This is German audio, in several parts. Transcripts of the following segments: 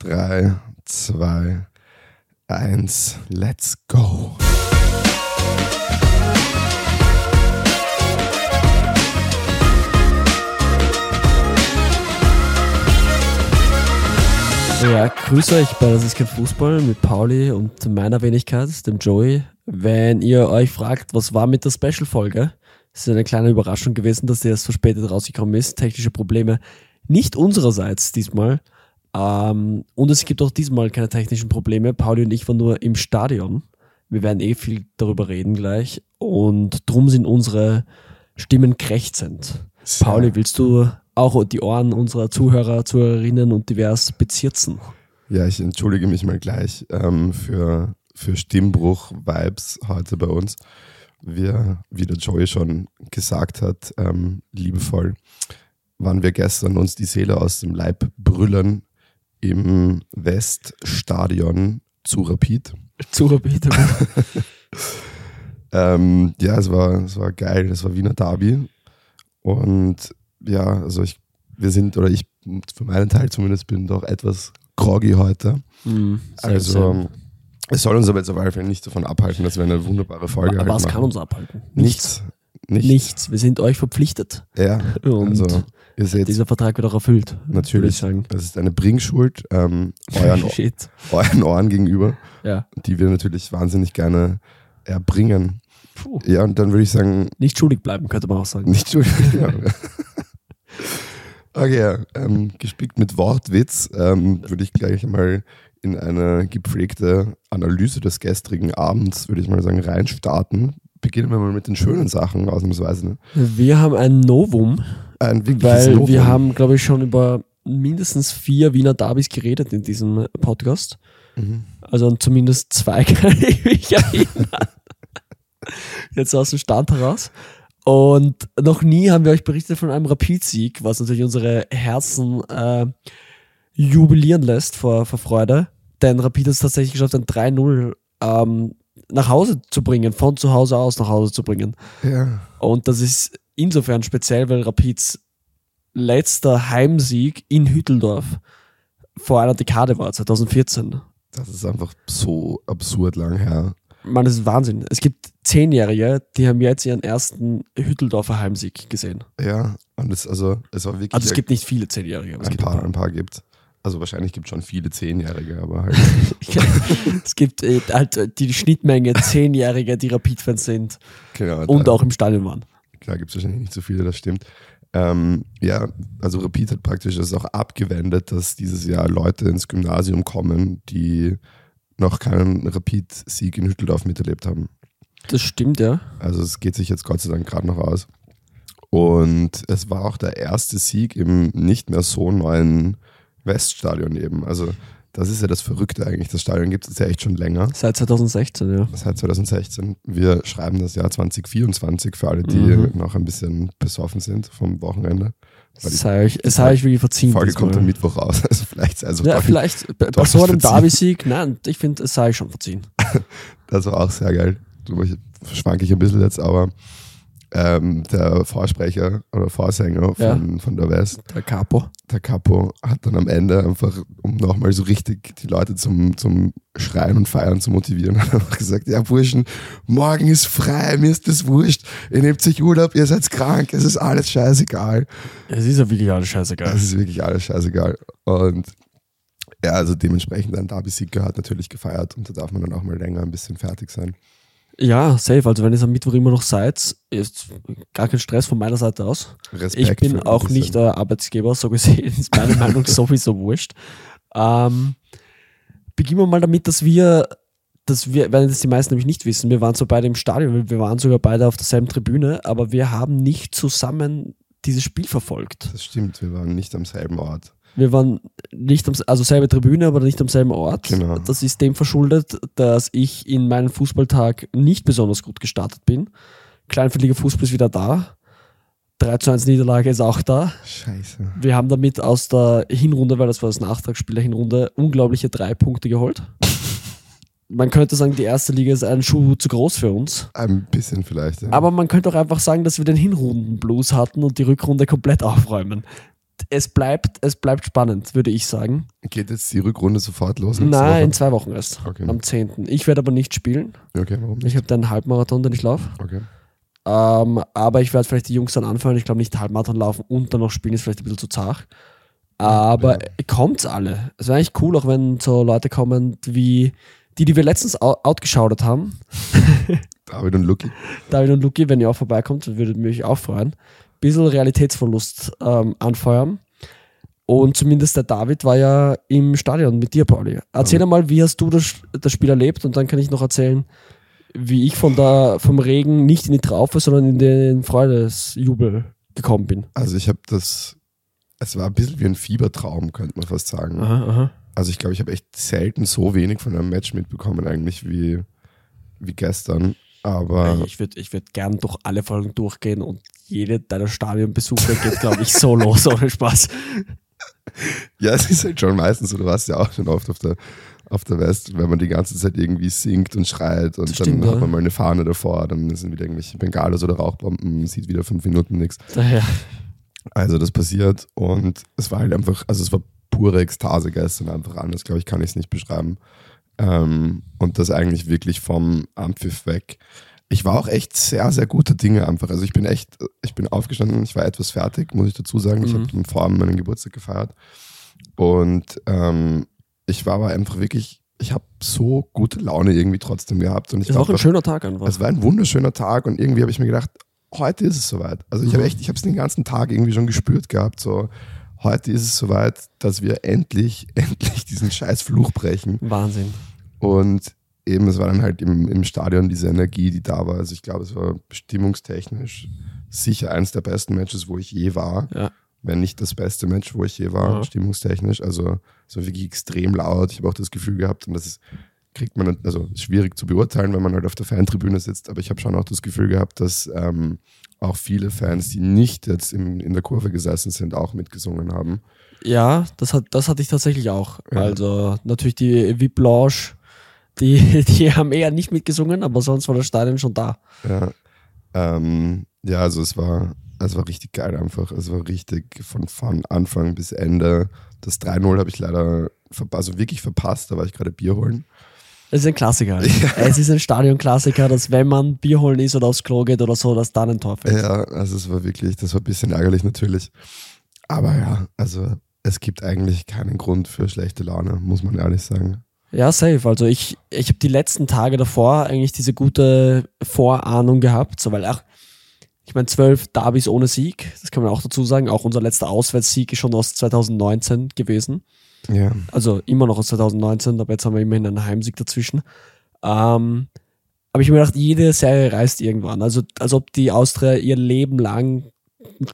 3, 2, 1, let's go. Ja, grüße euch bei Das ist kein Fußball mit Pauli und meiner Wenigkeit, dem Joey. Wenn ihr euch fragt, was war mit der Special-Folge, es ist eine kleine Überraschung gewesen, dass die erst verspätet rausgekommen ist. Technische Probleme nicht unsererseits diesmal. Ähm, und es gibt auch diesmal keine technischen Probleme. Pauli und ich waren nur im Stadion. Wir werden eh viel darüber reden gleich. Und drum sind unsere Stimmen krächzend. Sehr. Pauli, willst du auch die Ohren unserer Zuhörer, Zuhörerinnen und divers bezirzen? Ja, ich entschuldige mich mal gleich ähm, für, für Stimmbruch-Vibes heute bei uns. Wir, wie der Joey schon gesagt hat, ähm, liebevoll, waren wir gestern uns die Seele aus dem Leib brüllen im Weststadion zu Rapid. Zu Rapid. Ähm, ja, es war, es war geil, es war Wiener Derby. Und ja, also ich, wir sind, oder ich für meinen Teil zumindest bin doch etwas groggy heute. Mhm, Also sehr. es soll uns aber jetzt auf alle Fälle nicht davon abhalten, dass wir eine wunderbare Folge Aber halt was machen. kann uns abhalten? Nichts. Nichts. Nichts. Wir sind euch verpflichtet. Ja, Und also dieser Vertrag wird auch erfüllt. Würde ich natürlich, sagen. es ist eine Bringschuld ähm, euren, euren Ohren gegenüber, Ja. die wir natürlich wahnsinnig gerne erbringen. Puh. Ja, und dann würde ich sagen, Nicht schuldig bleiben, könnte man auch sagen. Nicht schuld. ja. Okay, ähm, gespickt mit Wortwitz ähm, würde ich gleich mal in eine gepflegte Analyse des gestrigen Abends, würde ich mal sagen, reinstarten. Beginnen wir mal mit den schönen Sachen, ausnahmsweise. Ne? Wir haben ein Novum, Ein wirkliches weil Novum. wir haben, glaube ich, schon über mindestens vier Wiener Derbys geredet in diesem Podcast. Mhm. Also an zumindest zwei kann ich mich erinnern. Jetzt aus dem Stand heraus. Und noch nie haben wir euch berichtet von einem Rapid-Sieg, was natürlich unsere Herzen äh, jubilieren lässt vor, vor Freude. Denn Rapid hat es tatsächlich geschafft, ein 3-0 ähm, nach Hause zu bringen, von zu Hause aus nach Hause zu bringen. Ja, Und das ist insofern speziell, weil Rapids letzter Heimsieg in Hütteldorf vor einer Dekade war, 2014. das ist einfach so absurd lang her. Man, das ist Wahnsinn. Es gibt Zehnjährige, die haben jetzt ihren ersten Hütteldorfer Heimsieg gesehen. Ja, und es, also, es war wirklich Also es gibt nicht viele Zehnjährige, aber es ein gibt ein paar, paar. ein paar gibt. Also wahrscheinlich gibt es schon viele Zehnjährige, aber halt. es gibt äh, halt die Schnittmenge Zehnjährige, die Rapid-Fans sind genau, und auch im Stadion waren. Klar gibt es wahrscheinlich nicht so viele, das stimmt. Ähm, ja, also Rapid hat praktisch das auch abgewendet, dass dieses Jahr Leute ins Gymnasium kommen, die noch keinen Rapid-Sieg in Hütteldorf miterlebt haben. Das stimmt, ja. Also es geht sich jetzt Gott sei Dank gerade noch aus. Und es war auch der erste Sieg im nicht mehr so neuen Weststadion eben. Also das ist ja das Verrückte eigentlich. Das Stadion gibt es ja echt schon länger. Seit 2016, ja. Seit 2016. Wir schreiben das Jahr 2024 für alle, die Mhm. noch ein bisschen besoffen sind vom Wochenende. Weil die Es sei euch, es sei euch wirklich verziehen. Folge diesmal. kommt am Mittwoch raus. Also vielleicht, also Ja, vielleicht bei, bei so einem. Derby-Sieg, nein, ich finde, es sei schon verziehen. das war auch sehr geil. Drüber schwanke ich ein bisschen jetzt, aber ähm, der Vorsprecher oder Vorsänger von, von der West, Der Capo. der Capo, hat dann am Ende einfach, um nochmal so richtig die Leute zum, zum Schreien und Feiern zu motivieren, hat einfach gesagt, ja Burschen, morgen ist frei, mir ist das wurscht, ihr nehmt sich Urlaub, ihr seid krank, es ist alles scheißegal. Es ist ja wirklich alles scheißegal. Es ist wirklich alles scheißegal. Und ja, also dementsprechend ein Derby-Sieg gehört natürlich gefeiert und da darf man dann auch mal länger ein bisschen fertig sein. Ja, safe. Also wenn ihr es am Mittwoch immer noch seid, ist gar kein Stress von meiner Seite aus. Respekt Ich bin auch nicht der Arbeitsgeber, so gesehen ist meine Meinung sowieso wurscht. Ähm, beginnen wir mal damit, dass wir, dass wir, wenn das die meisten nämlich nicht wissen, wir waren zwar beide im Stadion, wir waren sogar beide auf derselben Tribüne, aber wir haben nicht zusammen dieses Spiel verfolgt. Das stimmt, wir waren nicht am selben Ort. Wir waren nicht am, also selbe Tribüne, aber nicht am selben Ort. Genau. Das ist dem verschuldet, dass ich in meinen Fußballtag nicht besonders gut gestartet bin. Kleinfeldiger Fußball ist wieder da. 3 zu 1 Niederlage ist auch da. Scheiße. Wir haben damit aus der Hinrunde, weil das war das Nachtragsspiel der Hinrunde, unglaubliche drei Punkte geholt. Man könnte sagen, die erste Liga ist ein Schuh zu groß für uns. Ein bisschen vielleicht. Ja. Aber man könnte auch einfach sagen, dass wir den Hinrunden-Blues hatten und die Rückrunde komplett aufräumen. Es bleibt, es bleibt spannend, würde ich sagen. Geht jetzt die Rückrunde sofort los? Nein, in zwei Wochen erst. Okay. Am 10. Ich werde aber nicht spielen. Okay, warum nicht? Ich habe dann einen Halbmarathon, den ich laufe. Okay. Ähm, aber ich werde vielleicht die Jungs dann anfangen. Ich glaube nicht Halbmarathon laufen und dann noch spielen, ist vielleicht ein bisschen zu zart. Aber kommt's alle. Es wäre eigentlich cool, auch wenn so Leute kommen, wie die, die wir letztens out outgeschaut haben. David und Lucky. David und Luki, wenn ihr auch vorbeikommt, würde mich auch freuen. Bisschen Realitätsverlust ähm, anfeuern. Und zumindest der David war ja im Stadion mit dir, Pauli. Erzähl einmal, wie hast du das, das Spiel erlebt und dann kann ich noch erzählen, wie ich von der, vom Regen nicht in die Traufe, sondern in den Freudesjubel gekommen bin. Also ich habe das, es war ein bisschen wie ein Fiebertraum, könnte man fast sagen. Aha, aha. Also ich glaube, ich habe echt selten so wenig von einem Match mitbekommen eigentlich wie, wie gestern. Aber Ich würde ich würd gern durch alle Folgen durchgehen und jede deiner Stadionbesuche geht, glaube ich, so los, ohne Spaß. ja, es ist halt schon meistens so, du warst ja auch schon oft auf der, auf der West, wenn man die ganze Zeit irgendwie singt und schreit und Das dann stimmt, hat ja. man mal eine Fahne davor, dann sind wieder irgendwelche Bengalos oder Rauchbomben, sieht wieder fünf Minuten nichts. Daher, Also das passiert und es war halt einfach, also es war pure Ekstase gestern einfach anders, glaube ich, kann ich es nicht beschreiben. Ähm, und das eigentlich wirklich vom Ampfiff weg. Ich war auch echt sehr, sehr gute Dinge einfach. Also ich bin echt, ich bin aufgestanden, ich war etwas fertig, muss ich dazu sagen. Ich Mhm. habe vor allem meinen Geburtstag gefeiert. Und ähm, ich war aber einfach wirklich, ich habe so gute Laune irgendwie trotzdem gehabt. Und ich ist war auch ein schöner Tag einfach. es war ein wunderschöner Tag und irgendwie habe ich mir gedacht, heute ist es soweit. Also ich habe Mhm. echt, ich habe es den ganzen Tag irgendwie schon gespürt gehabt. So, heute ist es soweit, dass wir endlich, endlich diesen scheiß Fluch brechen. Wahnsinn. Und eben, es war dann halt im, im Stadion diese Energie, die da war. Also ich glaube, es war bestimmungstechnisch sicher eines der besten Matches, wo ich je war. Ja. Wenn nicht das beste Match, wo ich je war, Ja. stimmungstechnisch. Also es war wirklich extrem laut. Ich habe auch das Gefühl gehabt, und das ist, kriegt man, also schwierig zu beurteilen, wenn man halt auf der Fantribüne sitzt, aber ich habe schon auch das Gefühl gehabt, dass ähm, auch viele Fans, die nicht jetzt im, in der Kurve gesessen sind, auch mitgesungen haben. Ja, das, hat, das hatte ich tatsächlich auch. Ja. Also natürlich die VIP Lounge, die, die haben eher nicht mitgesungen, aber sonst war das Stadion schon da. Ja, ähm, ja also es war, es war richtig geil einfach. Es war richtig von, von Anfang bis Ende. Das 3-0 habe ich leider verpa- also wirklich verpasst, da war ich gerade Bier holen. Es ist ein Klassiker. Es ist ein Stadionklassiker, dass wenn man Bier holen ist oder aufs Klo geht oder so, dass dann ein Tor fällt. Ja, also es war wirklich, das war ein bisschen ärgerlich natürlich. Aber ja, also es gibt eigentlich keinen Grund für schlechte Laune, muss man ehrlich sagen. Ja, safe. Also ich, ich habe die letzten Tage davor eigentlich diese gute Vorahnung gehabt, so weil ach, ich meine, zwölf Derbys ohne Sieg, das kann man auch dazu sagen. Auch unser letzter Auswärtssieg ist schon aus 2019 gewesen. Ja, Also immer noch aus 2019, aber jetzt haben wir immerhin einen Heimsieg dazwischen. Ähm, aber ich habe mir gedacht, jede Serie reißt irgendwann. Also als ob die Austria ihr Leben lang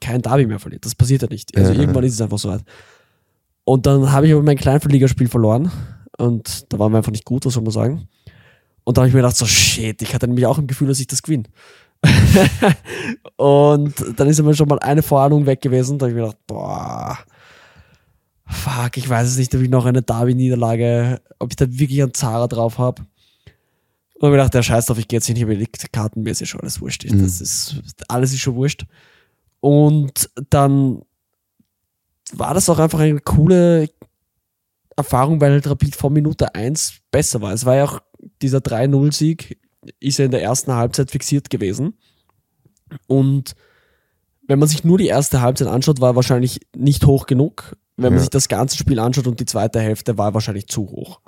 kein Derby mehr verliert. Das passiert ja nicht. Also Ja. irgendwann ist es einfach soweit. Und dann habe ich aber mein Kleinverligaspiel verloren und da waren wir einfach nicht gut, was soll man sagen. Und da habe ich mir gedacht, so shit, ich hatte nämlich auch im Gefühl, dass ich das gewinne. und dann ist aber schon mal eine Vorahnung weg gewesen. Da habe ich mir gedacht, boah, fuck, ich weiß es nicht, ob ich noch eine Derby-Niederlage, ob ich da wirklich einen Zara drauf habe. Und dann habe ich gedacht, der Scheiß drauf, ich gehe jetzt hin, ich habe die Karten, mir ist ja schon alles wurscht. Mhm. Das ist, alles ist schon wurscht. Und dann war das auch einfach eine coole Erfahrung, weil halt Rapid vor Minute 1 besser war. Es war ja auch dieser 3-0-Sieg, ist ja in der ersten Halbzeit fixiert gewesen. Und wenn man sich nur die erste Halbzeit anschaut, war er wahrscheinlich nicht hoch genug. Wenn man Ja. sich das ganze Spiel anschaut und die zweite Hälfte, war wahrscheinlich zu hoch.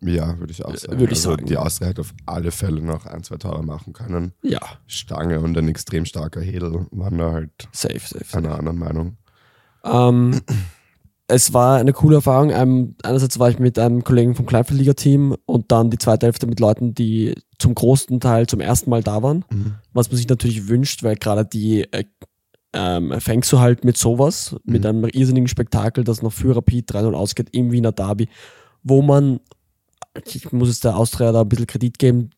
ja würde ich auch sagen. würde ich also sagen. Die Austria hätte auf alle Fälle noch ein, zwei Tore machen können. Ja, Stange und ein extrem starker Hedel waren da halt safe, safe. safe. einer anderen Meinung. Ähm, es war eine coole Erfahrung. Ähm, einerseits war ich mit einem Kollegen vom Kleinfeldliga-Team und dann die zweite Hälfte mit Leuten, die zum großen Teil zum ersten Mal da waren. Mhm. Was man sich natürlich wünscht, weil gerade die äh, ähm, fängst du halt mit sowas, mit Mhm. einem irrsinnigen Spektakel, das noch für Rapid 3-0 ausgeht im Wiener Derby, wo man, ich muss es der Austria da ein bisschen Kredit geben,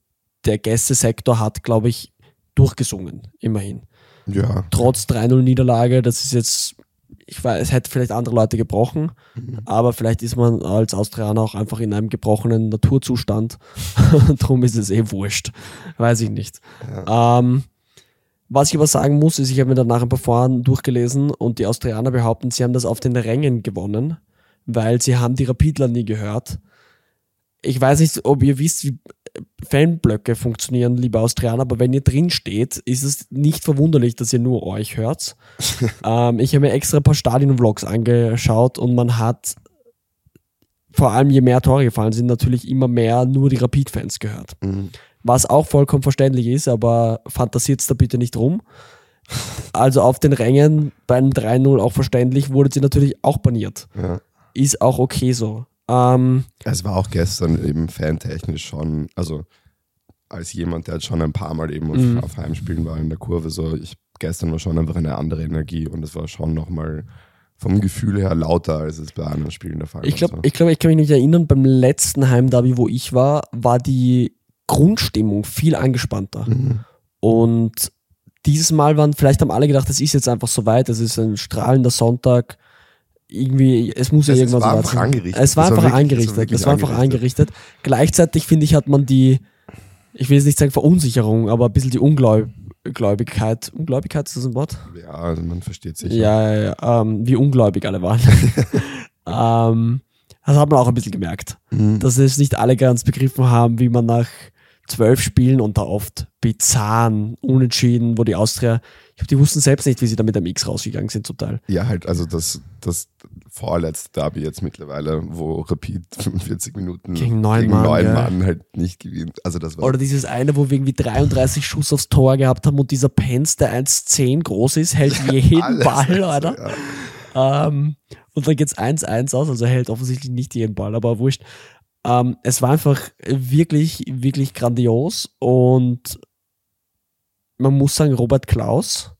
der Gästesektor hat, glaube ich, durchgesungen, immerhin Ja, trotz 3-0 Niederlage, das ist jetzt, ich weiß, es hätte vielleicht andere Leute gebrochen, aber vielleicht ist man als Austrianer auch einfach in einem gebrochenen Naturzustand. Drum ist es eh wurscht. Weiß ich nicht. Ähm, Was ich aber sagen muss, ist, ich habe mir danach ein paar Foren durchgelesen und die Austrianer behaupten, sie haben das auf den Rängen gewonnen, weil sie haben die Rapidler nie gehört. Ich weiß nicht, ob ihr wisst, wie Fanblöcke funktionieren, liebe Austrianer, aber wenn ihr drin steht, ist es nicht verwunderlich, dass ihr nur euch hört. ähm, ich habe mir extra ein paar Stadion-Vlogs angeschaut und man hat vor allem je mehr Tore gefallen sind, natürlich immer mehr nur die Rapid-Fans gehört. Mhm. Was auch vollkommen verständlich ist, aber fantasiert da bitte nicht rum. Also auf den Rängen beim 3-0 auch verständlich, wurde sie natürlich auch baniert. Ja. Ist auch okay so. Ähm, Es war auch gestern eben fantechnisch schon, also als jemand, der jetzt schon ein paar Mal eben auf, Mhm. auf Heimspielen war in der Kurve, so ich gestern war schon einfach eine andere Energie und es war schon nochmal vom Gefühl her lauter, als es bei anderen Spielen der Fall ich war. glaube, so. ich, glaub, ich kann mich nicht erinnern, beim letzten Heimderby, wo ich war, war die Grundstimmung viel angespannter. Mhm. Und dieses Mal waren, vielleicht haben alle gedacht, es ist jetzt einfach so weit, es ist ein strahlender Sonntag. Irgendwie, es muss ja Es- irgendwann war so einfach sein. angerichtet. Es war einfach wirklich- es war angerichtet. Es war einfach angerichtet. Gleichzeitig, finde ich, hat man die, ich will jetzt nicht sagen Verunsicherung, aber ein bisschen die Ungläubigkeit. Ungläubigkeit ist das ein Wort? ja, also man versteht sich. Ja, ja, ja ähm, wie ungläubig alle waren. ähm, das hat man auch ein bisschen gemerkt Mhm. dass es nicht alle ganz begriffen haben, wie man nach zwölf Spielen und da oft bizarren, unentschieden, wo die Austria, ich glaube, die wussten selbst nicht, wie sie da mit dem X rausgegangen sind zum Teil. Ja, halt, also das, das vorletzte Derby jetzt mittlerweile, wo Rapid 45 Minuten Gegen neun Mann, neun ja. Mann halt nicht gewinnt. Also das war Oder dieses eine, wo wir irgendwie 33 Schuss aufs Tor gehabt haben und dieser Pence, der 1,10 groß ist, hält jeden alles, Ball, oder? ja. Ähm, und dann geht's 1-1 aus, also er hält offensichtlich nicht jeden Ball, aber wurscht. Ähm, es war einfach wirklich, wirklich grandios und man muss sagen, Robert Klaus,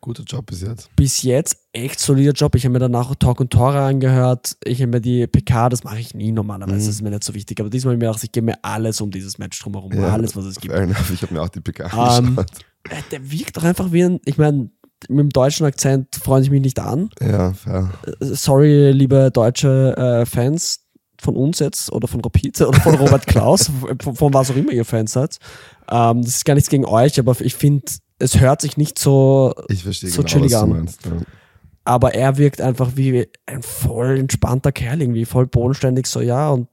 Guter Job bis jetzt. bis jetzt echt solider Job. Ich habe mir danach Talk und Tore angehört. Ich habe mir die PK, das mache ich nie normalerweise, Mhm. das ist mir nicht so wichtig. Aber diesmal habe ich mir gedacht, ich gehe mir alles um dieses Match drumherum, Ja, alles, was es gibt. enough. Ich habe mir auch die PK Ähm, angeschaut. Äh, Der wirkt doch einfach wie ein, ich meine, mit dem deutschen Akzent freuen sich mich nicht an. Ja, fair. Äh, Sorry, liebe deutsche äh, Fans von uns jetzt oder von Rapid oder von Robert Klaus, von, von was auch immer ihr Fans seid. Ähm, das ist gar nichts gegen euch, aber ich finde, es hört sich nicht so Ich verstehe So genau, chillig an. meinst. Ja. aber er wirkt einfach wie ein voll entspannter Kerl, irgendwie voll bodenständig, so ja und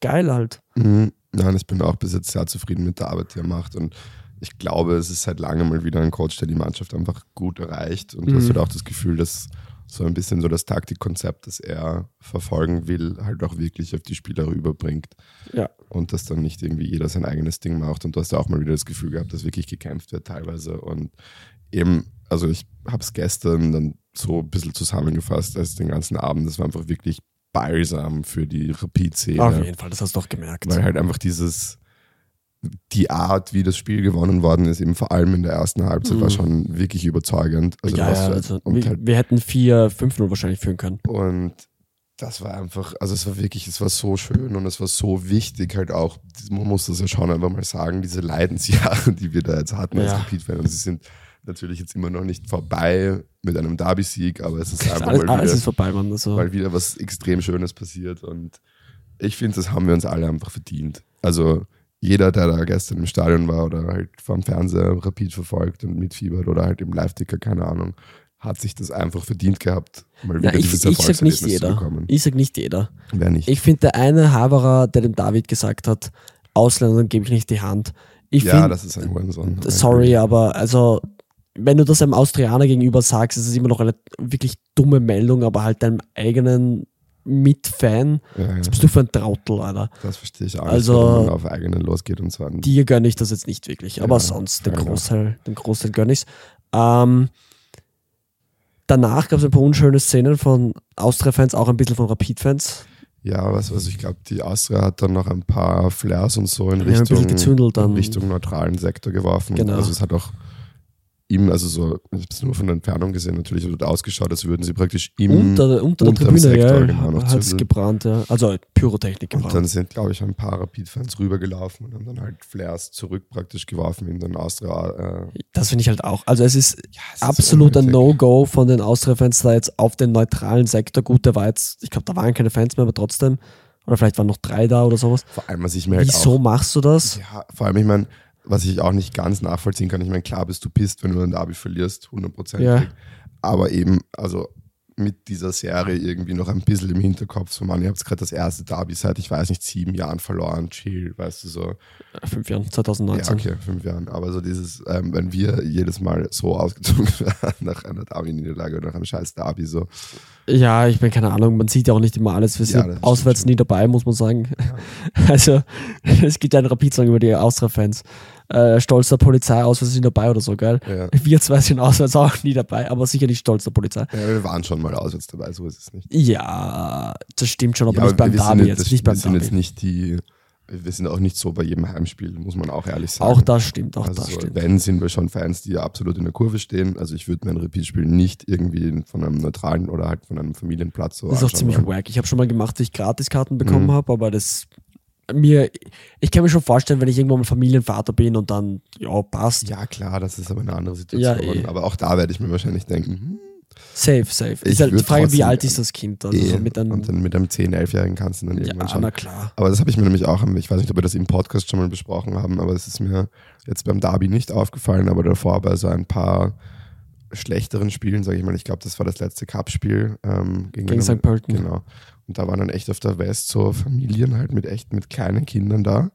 geil halt. Mhm. Nein, ich bin auch bis jetzt sehr zufrieden mit der Arbeit, die er macht. Und ich glaube, es ist seit langem mal wieder ein Coach, der die Mannschaft einfach gut erreicht. Und du hast Mhm. halt auch das Gefühl, dass so ein bisschen so das Taktikkonzept, das er verfolgen will, halt auch wirklich auf die Spieler rüberbringt. Ja. Und dass dann nicht irgendwie jeder sein eigenes Ding macht. Und du hast ja auch mal wieder das Gefühl gehabt, dass wirklich gekämpft wird teilweise. Und eben, also ich habe es gestern dann so ein bisschen zusammengefasst, als den ganzen Abend, das war einfach wirklich balsam für die Rapid-Szene. Auf jeden Fall, das hast du doch gemerkt. Weil halt einfach dieses, die Art, wie das Spiel gewonnen worden ist, eben vor allem in der ersten Halbzeit, war Mhm. schon wirklich überzeugend. Also ja, ja, also, wir, halt, wir hätten 4-5-0 wahrscheinlich führen können. und das war einfach, also es war wirklich, es war so schön und es war so wichtig, halt auch, man muss das ja schon einfach mal sagen, diese Leidensjahre, die wir da jetzt hatten als Ja. Rapid-Fan. Und sie sind natürlich jetzt immer noch nicht vorbei mit einem Derby-Sieg, aber es ist einfach Alles, mal wieder, ist vorbei, Mann. Also, weil wieder was extrem Schönes passiert. Und ich finde, das haben wir uns alle einfach verdient. Also jeder, der da gestern im Stadion war oder halt vom Fernseher Rapid verfolgt und mitfiebert oder halt im Live-Ticker, keine Ahnung, hat sich das einfach verdient gehabt, mal wieder Na, ich, dieses ich sag nicht jeder. bekommen. Ich sag nicht jeder. Wer nicht? Ich finde, der eine Haverer, der dem David gesagt hat, Ausländern gebe ich nicht die Hand. Ich ja, finde, das ist ein Hurensohn. sorry, aber also, wenn du das einem Austrianer gegenüber sagst, ist es immer noch eine wirklich dumme Meldung, aber halt deinem eigenen Mitfan, Ja, ja, was bist du für ein Trautel, Alter. das verstehe ich auch Also- wenn man auf eigenen losgeht und zwar Dir gönne ich das jetzt nicht wirklich, aber Ja, sonst den enough. Großteil, den Großteil gönne ich ähm, Danach gab es ein paar unschöne Szenen von Austria-Fans, auch ein bisschen von Rapid-Fans. Ja, was, also ich glaube, die Austria hat dann noch ein paar Flares und so in Ja, Richtung, in Richtung neutralen Sektor geworfen. Genau. Also es hat auch ihm, also so, ich habe es nur von der Entfernung gesehen, natürlich hat ausgeschaut, als würden sie praktisch ihm unter, unter der Tribüne, Sektor, ja, genau, hat es gebrannt, ja. Also Pyrotechnik und gebrannt. dann sind, glaube ich, ein paar Rapid-Fans rübergelaufen und haben dann halt Flares zurück praktisch geworfen in den Austria. Äh, das finde ich halt auch. Also es ist ja, es ist absolut ein. No-Go von den Austria-Fans da jetzt auf den neutralen Sektor. Gut, der war jetzt, ich glaube, da waren keine Fans mehr, aber trotzdem. Oder vielleicht waren noch drei da oder sowas. Vor allem, was ich mir halt Wieso auch machst du das? Ja, vor allem, ich meine, was ich auch nicht ganz nachvollziehen kann. Ich meine, klar bist du pisst, wenn du ein Derby verlierst, 100%. Ja. Aber eben, also mit dieser Serie irgendwie noch ein bisschen im Hinterkopf. So, man, ihr habt gerade das erste Derby seit, ich weiß nicht, sieben Jahren verloren. Chill, weißt du, so. Fünf Jahren, Ja, 2019. okay, fünf Jahren. Aber so dieses, ähm, wenn wir jedes Mal so ausgezogen werden nach einer Derby-Niederlage oder nach einem scheiß Derby, so. Ja, ich meine, keine Ahnung, man sieht ja auch nicht immer alles. Wir Ja, sind stimmt auswärts nie dabei, muss man sagen. Also, es gibt ja einen Rapid-Song über die Austria-Fans. Äh, stolzer Polizei, auswärts nie dabei oder so, geil. Ja. Wir zwei sind auswärts auch nie dabei, aber sicher nicht stolzer Polizei. Ja, wir waren schon mal auswärts dabei, so ist es nicht. Ja, das stimmt schon, aber Ja, nicht beim wir sind Derby jetzt- jetzt, nicht beim Wir sind jetzt nicht die, wir sind auch nicht so bei jedem Heimspiel, muss man auch ehrlich sagen. Auch das stimmt, auch Also das so, stimmt. wenn, sind wir schon Fans, die absolut in der Kurve stehen. Also ich würde mir ein Repeat-Spiel nicht irgendwie von einem neutralen oder halt von einem Familienplatz so Das ist auch ziemlich wollen. wack. Ich habe schon mal gemacht, dass ich Gratiskarten bekommen Mhm. habe, aber das mir, ich kann mir schon vorstellen, wenn ich irgendwann mal Familienvater bin und dann, ja, passt. Ja, klar, das ist aber eine andere Situation. Ja, eh. Aber auch da werde ich mir wahrscheinlich denken, hm, Safe, safe. Ich ist halt die Frage, wie alt ist das Kind? Also eh. so mit einem, und dann mit einem 10-, 11-Jährigen kannst du dann ja, irgendwann schon. na klar. Aber das habe ich mir nämlich auch, ich weiß nicht, ob wir das im Podcast schon mal besprochen haben, aber es ist mir jetzt beim Derby nicht aufgefallen, aber davor bei so ein paar schlechteren Spielen, sage ich mal, ich glaube, das war das letzte Cup-Spiel ähm, gegen, Gegen St. Pölten. Genau. Und da waren dann echt auf der West so Familien halt mit echt mit kleinen Kindern da,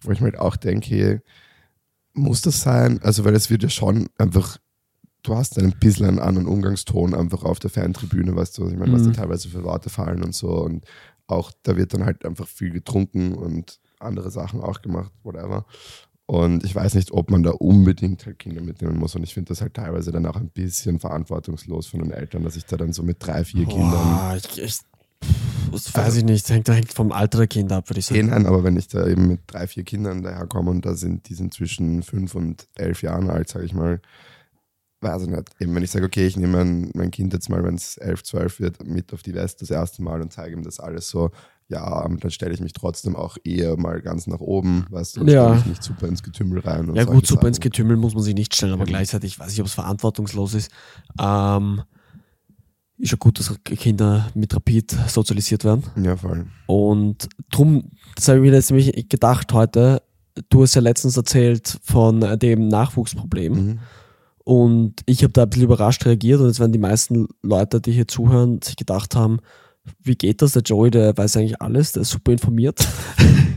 wo ich mir halt auch denke, muss das sein? Also, weil es wird ja schon einfach, du hast ein bisschen einen anderen Umgangston einfach auf der Fantribüne, weißt du, was ich meine, was da Mhm. teilweise für Worte fallen und so und auch da wird dann halt einfach viel getrunken und andere Sachen auch gemacht, whatever. Und ich weiß nicht, ob man da unbedingt halt Kinder mitnehmen muss. Und ich finde das halt teilweise dann auch ein bisschen verantwortungslos von den Eltern, dass ich da dann so mit drei, vier Kindern Boah, ich, ich, das weiß ich nicht. Hängt, hängt vom Alter der Kinder ab, würde ich sagen. nein, aber wenn ich da eben mit drei, vier Kindern daherkomme und da sind, die sind zwischen fünf und elf Jahren alt, sage ich mal, weiß ich nicht. Eben wenn ich sage, okay, ich nehme mein, mein Kind jetzt mal, wenn es elf, zwölf wird, mit auf die West das erste Mal und zeige ihm das alles so, ja, dann stelle ich mich trotzdem auch eher mal ganz nach oben, weißt du, und Ja. stelle mich nicht super ins Getümmel rein. Und Ja gut, super Sachen. ins Getümmel muss man sich nicht stellen, aber Eben. gleichzeitig weiß ich, ob es verantwortungslos ist. Ähm, ist ja gut, dass Kinder mit Rapid sozialisiert werden. Ja, voll. Und drum, das habe ich mir jetzt nämlich gedacht heute, du hast ja letztens erzählt von dem Nachwuchsproblem. Mhm. Und ich habe da ein bisschen überrascht reagiert und jetzt werden die meisten Leute, die hier zuhören, sich gedacht haben, wie geht das? Der Joey, der weiß eigentlich alles, der ist super informiert.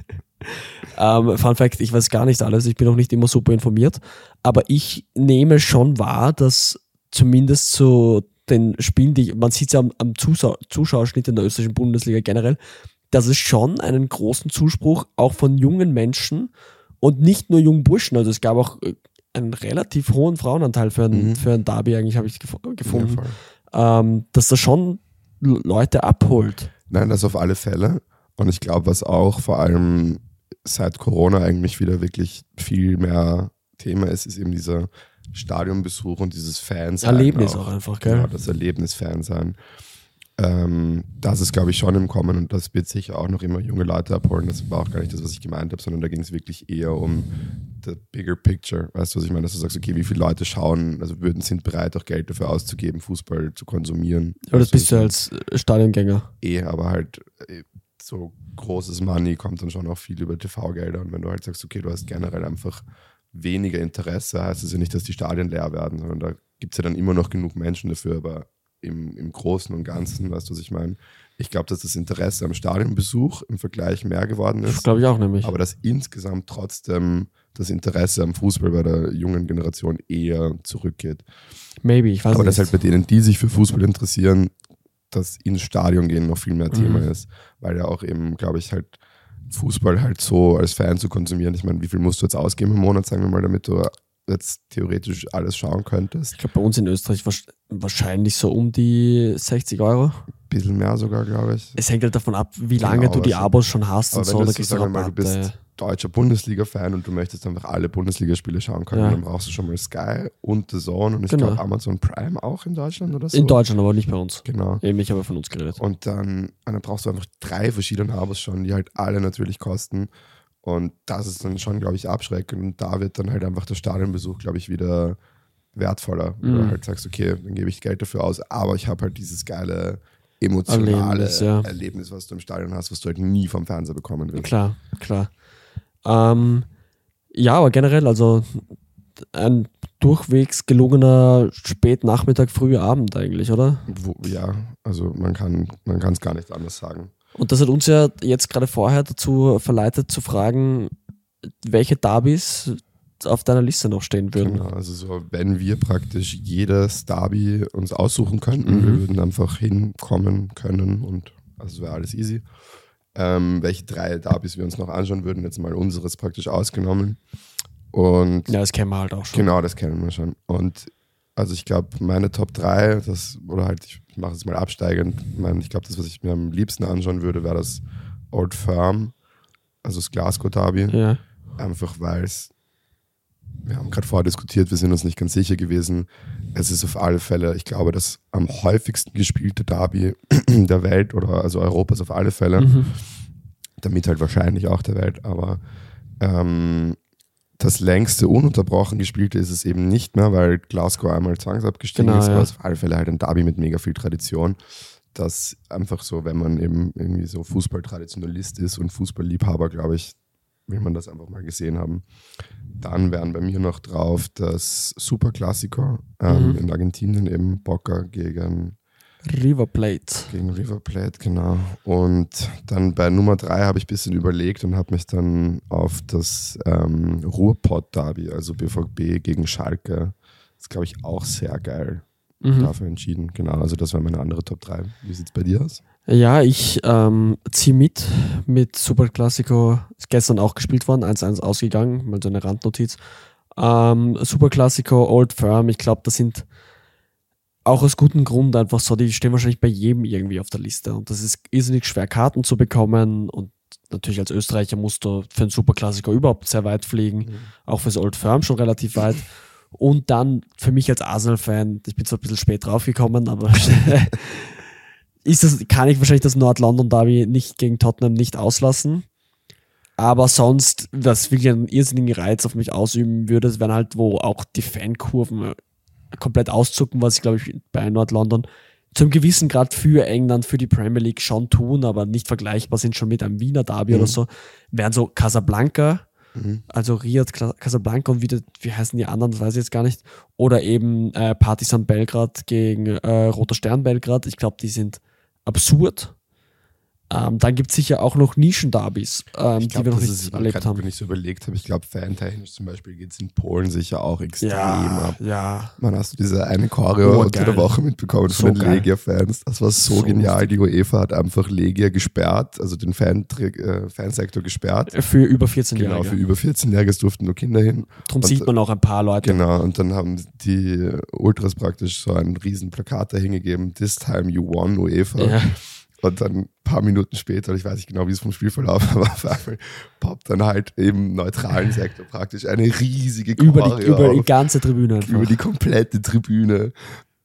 ähm, Fun Fact, ich weiß gar nicht alles, ich bin auch nicht immer super informiert, aber ich nehme schon wahr, dass zumindest zu den Spielen, die man sieht ja am, am Zuschau Zuschauerschnitt in der österreichischen Bundesliga generell, dass es schon einen großen Zuspruch auch von jungen Menschen und nicht nur jungen Burschen, also es gab auch äh, einen relativ hohen Frauenanteil für ein, Mhm. für ein Derby eigentlich, habe ich gef gefunden, ähm, dass das schon Leute abholt. Nein, das auf alle Fälle. Und ich glaube, was auch vor allem seit Corona eigentlich wieder wirklich viel mehr Thema ist, ist eben dieser Stadionbesuch und dieses Fansein. Erlebnis auch einfach, gell? Genau, das Erlebnis-Fan sein. Ähm, das ist, glaube ich, schon im Kommen und das wird sicher auch noch immer junge Leute abholen. Das war auch gar nicht das, was ich gemeint habe, sondern da ging es wirklich eher um the bigger picture. Weißt du, was ich meine? Dass du sagst, okay, wie viele Leute schauen, also würden, sind bereit, auch Geld dafür auszugeben, Fußball zu konsumieren. Aber das bist du als äh, Stadiongänger. eh, aber halt eh, so großes Money kommt dann schon auch viel über TV-Gelder. Und wenn du halt sagst, okay, du hast generell einfach weniger Interesse, heißt es ja nicht, dass die Stadien leer werden, sondern da gibt es ja dann immer noch genug Menschen dafür, aber im, im Großen und Ganzen, weißt du, was ich meine? Ich glaube, dass das Interesse am Stadionbesuch im Vergleich mehr geworden Das ist, glaube ich auch nämlich. aber dass insgesamt trotzdem das Interesse am Fußball bei der jungen Generation eher zurückgeht. Maybe, ich weiß Aber nicht. dass halt bei denen, die sich für Fußball interessieren, das ins Stadion gehen noch viel mehr Thema Mhm. ist, weil ja auch eben, glaube ich, halt Fußball halt so als Fan zu konsumieren. Ich meine, wie viel musst du jetzt ausgeben im Monat, sagen wir mal, damit du jetzt theoretisch alles schauen könntest? ich glaube, bei uns in Österreich wahrsch- wahrscheinlich so um die 60 Euro. bisschen mehr sogar, glaube ich. Es hängt halt davon ab, wie lange Genau, du die Abos schon hast und wenn so. du Da jetzt so du sagen wir mal, du bist deutscher Bundesliga-Fan und du möchtest einfach alle Bundesligaspiele schauen können, Ja. dann brauchst du schon mal Sky und The Zone und ich Genau. glaube Amazon Prime auch in Deutschland oder so. In Deutschland, aber nicht bei uns. Genau. Eben, ich habe von uns geredet. Und dann, und dann brauchst du einfach drei verschiedene Abos schon, die halt alle natürlich kosten. Und das ist dann schon, glaube ich, abschreckend. Und da wird dann halt einfach der Stadionbesuch, glaube ich, wieder wertvoller. Mhm. du halt sagst, okay, dann gebe ich Geld dafür aus, aber ich habe halt dieses geile emotionale Erlebnis, ja. Erlebnis, was du im Stadion hast, was du halt nie vom Fernseher bekommen wirst. Klar, klar. Ähm, Ja, aber generell, also ein durchwegs gelungener Spätnachmittag, früher Abend eigentlich, oder? Wo, ja, also man kann man es gar nicht anders sagen. Und das hat uns ja jetzt gerade vorher dazu verleitet zu fragen, welche Derbys auf deiner Liste noch stehen würden. Genau, also so, wenn wir praktisch jedes Derby uns aussuchen könnten, Mhm. wir würden einfach hinkommen können und also wäre alles easy. Ähm, welche drei Derbys wir uns noch anschauen würden, jetzt mal unseres praktisch ausgenommen. Und Ja, das kennen wir halt auch schon. Genau, das kennen wir schon. Und also ich glaube, meine Top 3, das, oder halt, ich mache es mal absteigend. Mein, ich glaube, das, was ich mir am liebsten anschauen würde, wäre das Old Firm, also das Glasgow Derby. Ja. Einfach weil es, wir haben gerade vorher diskutiert, wir sind uns nicht ganz sicher gewesen. Es ist auf alle Fälle, ich glaube, das am häufigsten gespielte Derby der Welt oder also Europas auf alle Fälle Mhm. damit halt wahrscheinlich auch der Welt, aber ähm, das längste ununterbrochen gespielte ist es eben nicht mehr, weil Glasgow einmal zwangsabgestiegen Genau, ist, ja. aber es ist auf alle Fälle halt ein Derby mit mega viel Tradition, das einfach so, wenn man eben irgendwie so Fußballtraditionalist ist und Fußballliebhaber, glaube ich, will man das einfach mal gesehen haben. Dann wären bei mir noch drauf das Superklassiker ähm, Mhm. in Argentinien eben Boca gegen River Plate. gegen River Plate, genau. Und dann bei Nummer drei habe ich ein bisschen überlegt und habe mich dann auf das ähm, Ruhrpott-Derby, also BVB gegen Schalke, das ist, glaube ich, auch sehr geil, Mhm. dafür entschieden. Genau, also das war meine andere Top 3. Wie sieht es bei dir aus? Ja, ich ähm, ziehe mit mit Super Classico. Ist gestern auch gespielt worden, 1-1 ausgegangen, mal so eine Randnotiz. Ähm, Super Classico, Old Firm, ich glaube, das sind auch aus gutem Grund einfach so, die stehen wahrscheinlich bei jedem irgendwie auf der Liste. Und das ist irrsinnig schwer, Karten zu bekommen. Und natürlich als Österreicher musst du für den Super Classico überhaupt sehr weit fliegen. Auch fürs Old Firm schon relativ weit. Und dann für mich als Arsenal-Fan, ich bin zwar ein bisschen spät draufgekommen, aber ist das, kann ich wahrscheinlich das Nord-London-Derby nicht gegen Tottenham nicht auslassen. Aber sonst, was wirklich einen irrsinnigen Reiz auf mich ausüben würde, wären halt, wo auch die Fankurven komplett auszucken, was ich glaube ich bei Nord-London zum gewissen Grad für England, für die Premier League schon tun, aber nicht vergleichbar sind schon mit einem Wiener Derby Mhm. oder so, wären so Casablanca, Mhm. also Riyadh, Casablanca und wie, wie heißen die anderen, das weiß ich jetzt gar nicht. Oder eben äh, Partizan Belgrad gegen äh, Roter Stern Belgrad. Ich glaube, die sind absurd. Ähm, dann gibt es sicher auch noch Nischenderbys, ähm, Ich die wir noch nicht ist, erlebt grad, haben. wenn ich so überlegt habe, ich glaube, fantechnisch zum Beispiel geht es in Polen sicher auch extrem Ja, ab. ja. Man, hast du diese eine Choreo Oh, unter der Woche mitbekommen So von den. Legia-Fans? Das war so, So genial. Die UEFA hat einfach Legia gesperrt, also den Fan äh, Fansektor gesperrt. Für über 14-Jährige. Genau, für über 14-Jährige es durften nur Kinder hin. Darum Und- sieht man auch ein paar Leute. Genau, und dann haben die Ultras praktisch so ein riesen Plakat dahingegeben, This time you won UEFA. Ja. Und dann ein paar Minuten später, ich weiß nicht genau, wie es vom Spielverlauf war, poppt dann halt im neutralen Sektor praktisch eine riesige Über, die, Choreo über die ganze Tribüne. einfach. über die komplette Tribüne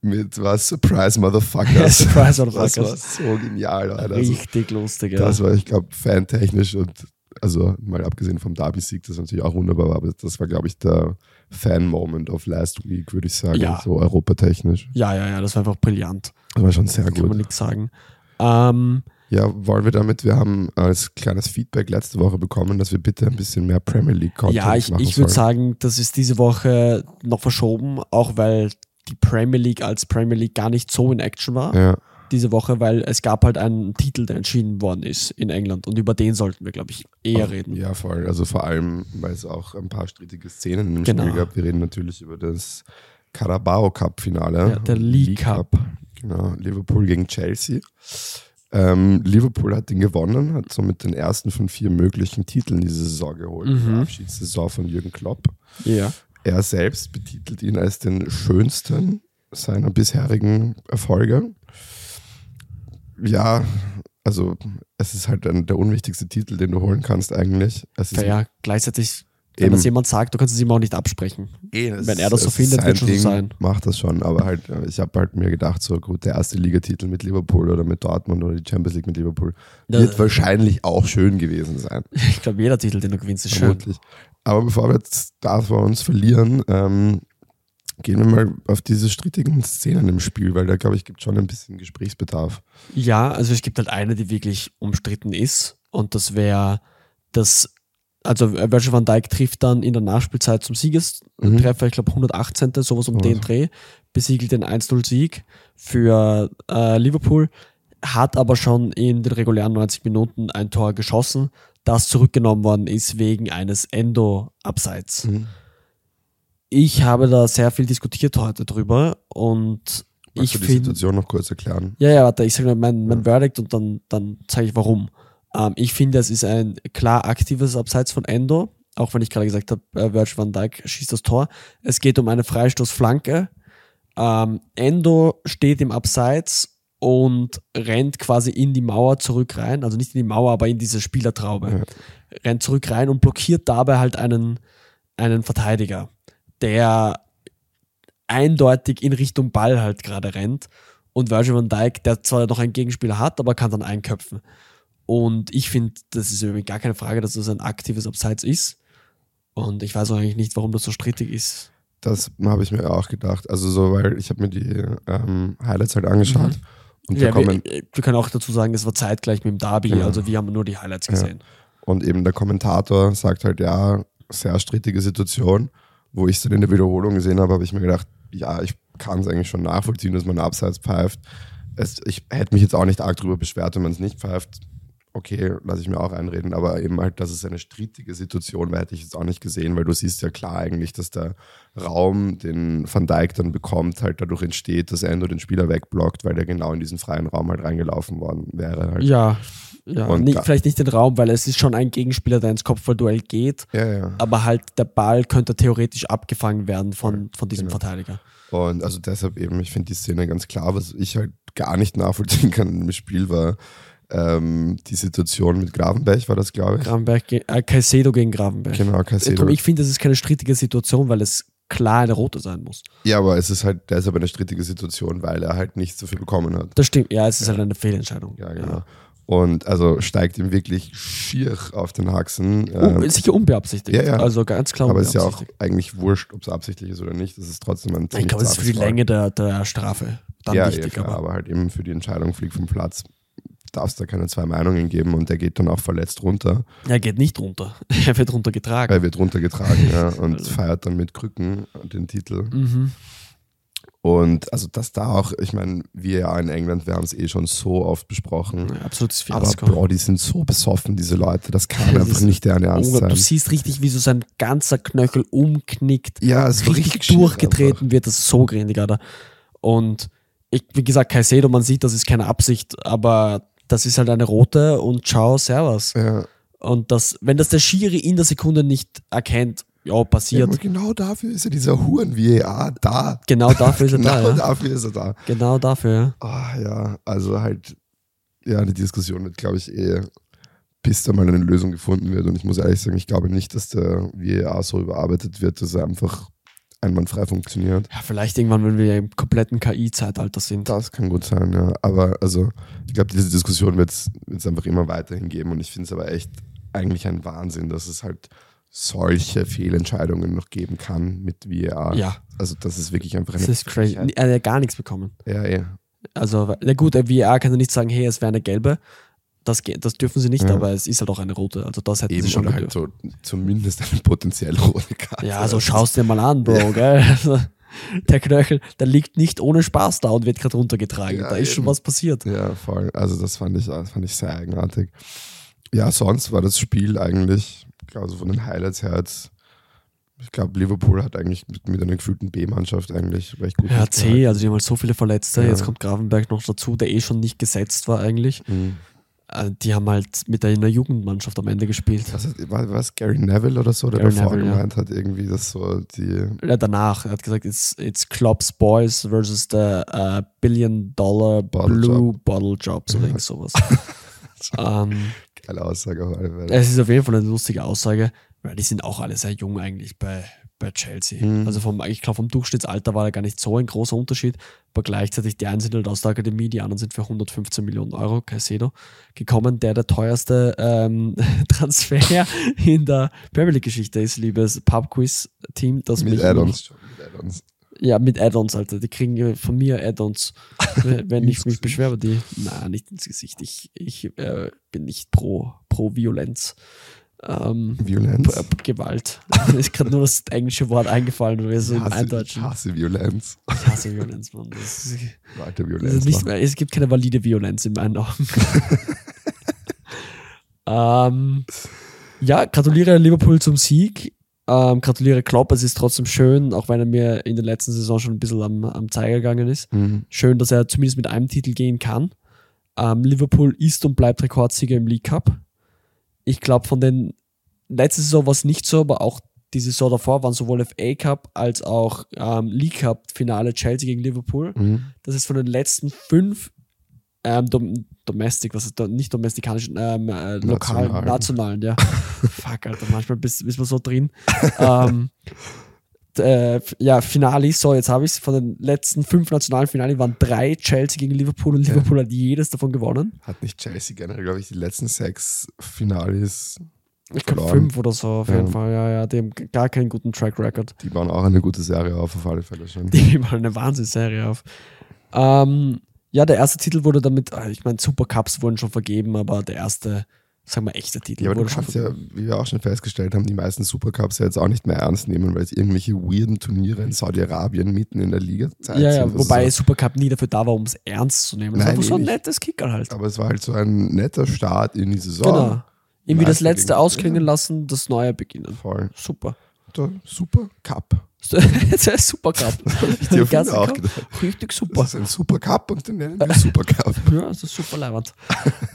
mit was Surprise Motherfuckers. Surprise Das war Motherfuckers. so genial. Alter. Also, Richtig lustig, ja. das war, ich glaube, fantechnisch und also mal abgesehen vom Derby-Sieg, das natürlich auch wunderbar war, aber das war, glaube ich, der Fan-Moment of last week, würde ich sagen, Ja. so europatechnisch. ja, ja, ja, das war einfach brillant. Das war schon sehr Kann man gut. nichts sagen. Ähm, Ja, wollen wir damit, wir haben als kleines Feedback letzte Woche bekommen, dass wir bitte ein bisschen mehr Premier League-Content ja, ich, machen ich würde sagen, das ist diese Woche noch verschoben, auch weil die Premier League als Premier League gar nicht so in Action war Ja, diese Woche, weil es gab halt einen Titel, der entschieden worden ist in England und über den sollten wir, glaube ich, eher reden. ja, voll. Also vor allem, weil es auch ein paar strittige Szenen im Genau. Spiel gab. Wir reden natürlich über das Carabao Cup-Finale. Ja, der League Cup. Genau, Liverpool gegen Chelsea. Ähm, Liverpool hat den gewonnen, hat somit den ersten von vier möglichen Titeln diese Saison geholt. Mhm. Die Abschiedssaison von Jürgen Klopp. Ja. Er selbst betitelt ihn als den schönsten seiner bisherigen Erfolge. Ja, also es ist halt ein, der unwichtigste Titel, den du holen kannst eigentlich. Es ist Fair. Gleichzeitig, wenn Eben. das jemand sagt, du kannst es ihm auch nicht absprechen. Eh, Wenn er das so findet, wird schon so sein. Macht das schon, aber halt, äh, ich habe halt mir gedacht, so gut, der erste Ligatitel mit Liverpool oder mit Dortmund oder die Champions League mit Liverpool wird äh, wahrscheinlich auch schön gewesen sein. Ich glaube, jeder Titel, den du gewinnst, ist schön. Vermutlich. Aber bevor wir jetzt davor uns verlieren, ähm, gehen wir mal auf diese strittigen Szenen im Spiel, weil da glaube ich gibt schon ein bisschen Gesprächsbedarf. Ja, also es gibt halt eine, die wirklich umstritten ist und das wäre das also äh, Virgil van Dijk trifft dann in der Nachspielzeit zum Siegestreffer, ich glaube 118. sowas um Oh. den Dreh, besiegelt den 1-0-Sieg für äh, Liverpool, hat aber schon in den regulären 90 Minuten ein Tor geschossen, das zurückgenommen worden ist wegen eines Endo-Abseits. Mhm. Ich habe da sehr viel diskutiert heute drüber und Magst ich du die finde. Situation noch kurz erklären? Ja, ja, warte, ich sage mein, mein Verdict und dann, dann zeige ich warum. Ähm, ich finde, es ist ein klar aktives Abseits von Endo, auch wenn ich gerade gesagt habe, äh, Virgil van Dijk schießt das Tor. Es geht um eine Freistoßflanke. Ähm, Endo steht im Abseits und rennt quasi in die Mauer zurück rein, also nicht in die Mauer, aber in diese Spielertraube. Rennt zurück rein und blockiert dabei halt einen, einen Verteidiger, der eindeutig in Richtung Ball halt gerade rennt und Virgil van Dijk, der zwar noch einen Gegenspieler hat, aber kann dann einköpfen. Und ich finde, das ist irgendwie gar keine Frage, dass das ein aktives Abseits ist. Und ich weiß auch eigentlich nicht, warum das so strittig ist. Das habe ich mir auch gedacht. Also so, weil ich habe mir die ähm, Highlights halt angeschaut. Und da Ja, wir, kommen, wir können auch dazu sagen, es war zeitgleich mit dem Derby, Genau. also wir haben nur die Highlights gesehen. Und eben der Kommentator sagt halt, ja, sehr strittige Situation. Wo ich es dann in der Wiederholung gesehen habe, habe ich mir gedacht, ja, ich kann es eigentlich schon nachvollziehen, dass man abseits pfeift. Es, ich hätte mich jetzt auch nicht arg darüber beschwert, wenn man es nicht pfeift. Okay, lasse ich mir auch einreden, aber eben halt, dass es eine strittige Situation wäre, hätte ich jetzt auch nicht gesehen, weil du siehst ja klar eigentlich, dass der Raum, den Van Dijk dann bekommt, halt dadurch entsteht, dass Endo den Spieler wegblockt, weil der genau in diesen freien Raum halt reingelaufen worden wäre. Halt. Ja, ja. Nicht, vielleicht nicht den Raum, weil es ist schon ein Gegenspieler, der ins Kopfballduell geht, ja, ja. aber halt der Ball könnte theoretisch abgefangen werden von, von diesem Genau. Verteidiger. Und also deshalb eben, ich finde die Szene ganz klar, was ich halt gar nicht nachvollziehen kann im Spiel war ähm, die Situation mit Gravenberg, war das, glaube ich. Gravenberg, ge- äh, Caicedo gegen Gravenberg. Genau, Caicedo. ich finde, das ist keine strittige Situation, weil es klar eine rote sein muss. Ja, aber es ist halt deshalb eine strittige Situation, weil er halt nichts dafür bekommen hat. Das stimmt, ja, es ist halt eine Fehlentscheidung. Ja, genau. Und also steigt ihm wirklich schier auf den Haxen. Um, Ähm, sicher unbeabsichtigt. Ja, ja. Also ganz klar aber es ist ja auch eigentlich wurscht, ob es absichtlich ist oder nicht. Das ist trotzdem ein ich glaube, es ist für die. Länge der, der Strafe dann ja, wichtig. ja, klar, aber aber halt eben für die Entscheidung fliegt vom Platz. Darf es da keine zwei Meinungen geben und der geht dann auch verletzt runter. er geht nicht runter. Er wird runtergetragen. Er wird runtergetragen ja, und Also. feiert dann mit Krücken den Titel. Mhm. Und also, dass da auch, ich meine, wir ja in England, wir haben es eh schon so oft besprochen. Ja, absolutes Aber Fiasko. Bro, die sind so besoffen, diese Leute. Das kann Das einfach nicht deren Ernst sein. Du siehst richtig, wie so sein ganzer Knöchel umknickt, Ja, es richtig, richtig durchgetreten wird. Das ist so grindig, Alter. Und ich, wie gesagt, Caicedo, man sieht, das ist keine Absicht, aber das ist halt eine rote und ciao, servus. Ja, Und das, wenn das der Schiri in der Sekunde nicht erkennt, ja, ja, passiert. aber genau dafür ist ja dieser Huren-VAR da. Genau dafür ist er Genau da, ja. dafür ist er da. Genau dafür, ja. Ah, ja, also halt, ja, die Diskussion wird, glaube ich, eh, bis da mal eine Lösung gefunden wird. Und ich muss ehrlich sagen, ich glaube nicht, dass der VAR so überarbeitet wird, dass er einfach einwandfrei funktioniert. Ja, vielleicht irgendwann, wenn wir im kompletten KI-Zeitalter sind. Das kann gut sein, ja. Aber also, ich glaube, diese Diskussion wird es einfach immer weiterhin geben. Und ich finde es aber echt eigentlich ein Wahnsinn, dass es halt solche Fehlentscheidungen noch geben kann mit VAR. Ja, Also, das ist wirklich einfach eine. das ist crazy. Er hat gar nichts bekommen. Ja, ja. Also, na gut, der VR kann ja nicht sagen, hey, es wäre eine gelbe. Das, das dürfen sie nicht, Ja. aber es ist halt auch eine rote. Also das hätten Eben sie schon oder halt so zumindest eine potenziell rote Karte. Ja, also schaust dir mal an, Bro, gell? Also, Der Knöchel, der liegt nicht ohne Spaß da und wird gerade runtergetragen. Ja, da ist schon eben. was passiert. Ja, voll. Also das fand ich, das fand ich sehr eigenartig. Ja, sonst war das Spiel eigentlich, also von den Highlights her jetzt, ich glaube, Liverpool hat eigentlich mit, mit einer gefühlten B-Mannschaft eigentlich recht gut Ja. C, also die haben halt so viele Verletzte. Ja. Jetzt kommt Gravenberg noch dazu, der eh schon nicht gesetzt war eigentlich. Mhm. Äh, Die haben halt mit einer Jugendmannschaft am Ende gespielt. Was, war was Gary Neville oder so, der Gary davor Neville, ja. gemeint hat, irgendwie, dass so die. Ja, danach, er hat gesagt, it's, it's Klopp's Boys versus the uh, Billion Dollar Bottle Blue Bottle Jobs oder irgend sowas. ähm, Geile Aussage auf alle Fälle. es ist auf jeden Fall eine lustige Aussage, weil die sind auch alle sehr jung eigentlich bei, bei Chelsea. Mhm. Also vom, ich glaube, vom Durchschnittsalter war da gar nicht so ein großer Unterschied, aber gleichzeitig die einen sind halt aus der Akademie, die anderen sind für 115 Millionen Euro, Caicedo, gekommen, der der teuerste ähm, Transfer in der Premier League-Geschichte ist, liebes Pub-Quiz-Team, das mit mich Add-ons. Ja, mit Add-ons, Alter. Die kriegen von mir Add-ons. Wenn ich mich beschwere, die. Na, nicht ins Gesicht. Ich, ich äh, bin nicht pro, pro Violenz. Ähm, Violenz. P- P- Gewalt. Mir ist gerade nur das englische Wort eingefallen, weil so im hasse, ich Eindeutschen. hasse Violenz. Ich hasse Violenz, Mann. Das Weiter Violenz. nicht es gibt keine valide Violenz in meinen Augen. ähm, ja, gratuliere Liverpool zum Sieg. Ähm, gratuliere Klopp, es ist trotzdem schön, auch wenn er mir in der letzten Saison schon ein bisschen am, am Zeiger gegangen ist. Mhm. Schön, dass er zumindest mit einem Titel gehen kann. Ähm, Liverpool ist und bleibt Rekordsieger im League Cup. Ich glaube, von den letzte Saison war es nicht so, aber auch die Saison davor waren sowohl FA Cup als auch ähm, League Cup Finale Chelsea gegen Liverpool. Mhm. Das ist von den letzten fünf ähm, dom Domestic, was ist da, nicht domestikanischen, ähm, äh, lokalen, Nationalen. nationalen, ja. Fuck, Alter, manchmal bist, bist man so drin. ähm, äh, ja, Finale, so, jetzt habe ich es. Von den letzten fünf nationalen Finale waren drei Chelsea gegen Liverpool und Ja. Liverpool hat jedes davon gewonnen. Hat nicht Chelsea generell, glaube ich, die letzten sechs Finales, Ich glaube fünf oder so auf Ja. jeden Fall. Ja, ja, die haben gar keinen guten Track Record. die bauen auch eine gute Serie auf, auf alle Fälle schon. Die nehmen eine Wahnsinnsserie auf. Ähm, ja, der erste Titel wurde damit, äh, ich meine, Supercups wurden schon vergeben, aber der erste, sagen wir, echte Titel Ja, aber du kannst ja, wie wir auch schon festgestellt haben, die meisten Supercups ja jetzt auch nicht mehr ernst nehmen, weil es irgendwelche weirden Turniere in Saudi-Arabien mitten in der Liga-Zeit Ja, ja, sind. Also wobei so, Supercup nie dafür da war, um es ernst zu nehmen. Das Nein, war einfach so ein nettes Kicker halt. aber es war halt so ein netter Start in die Saison. Genau. Irgendwie das letzte ausklingen ja. lassen, das neue beginnen. Voll. Super. Der Super Cup. Jetzt ist Super Cup. Ich auf Ganz auch gedacht. Richtig Das super. ist ein Super Cup und den nennen wir Super Cup. Ja, das ist super leibend.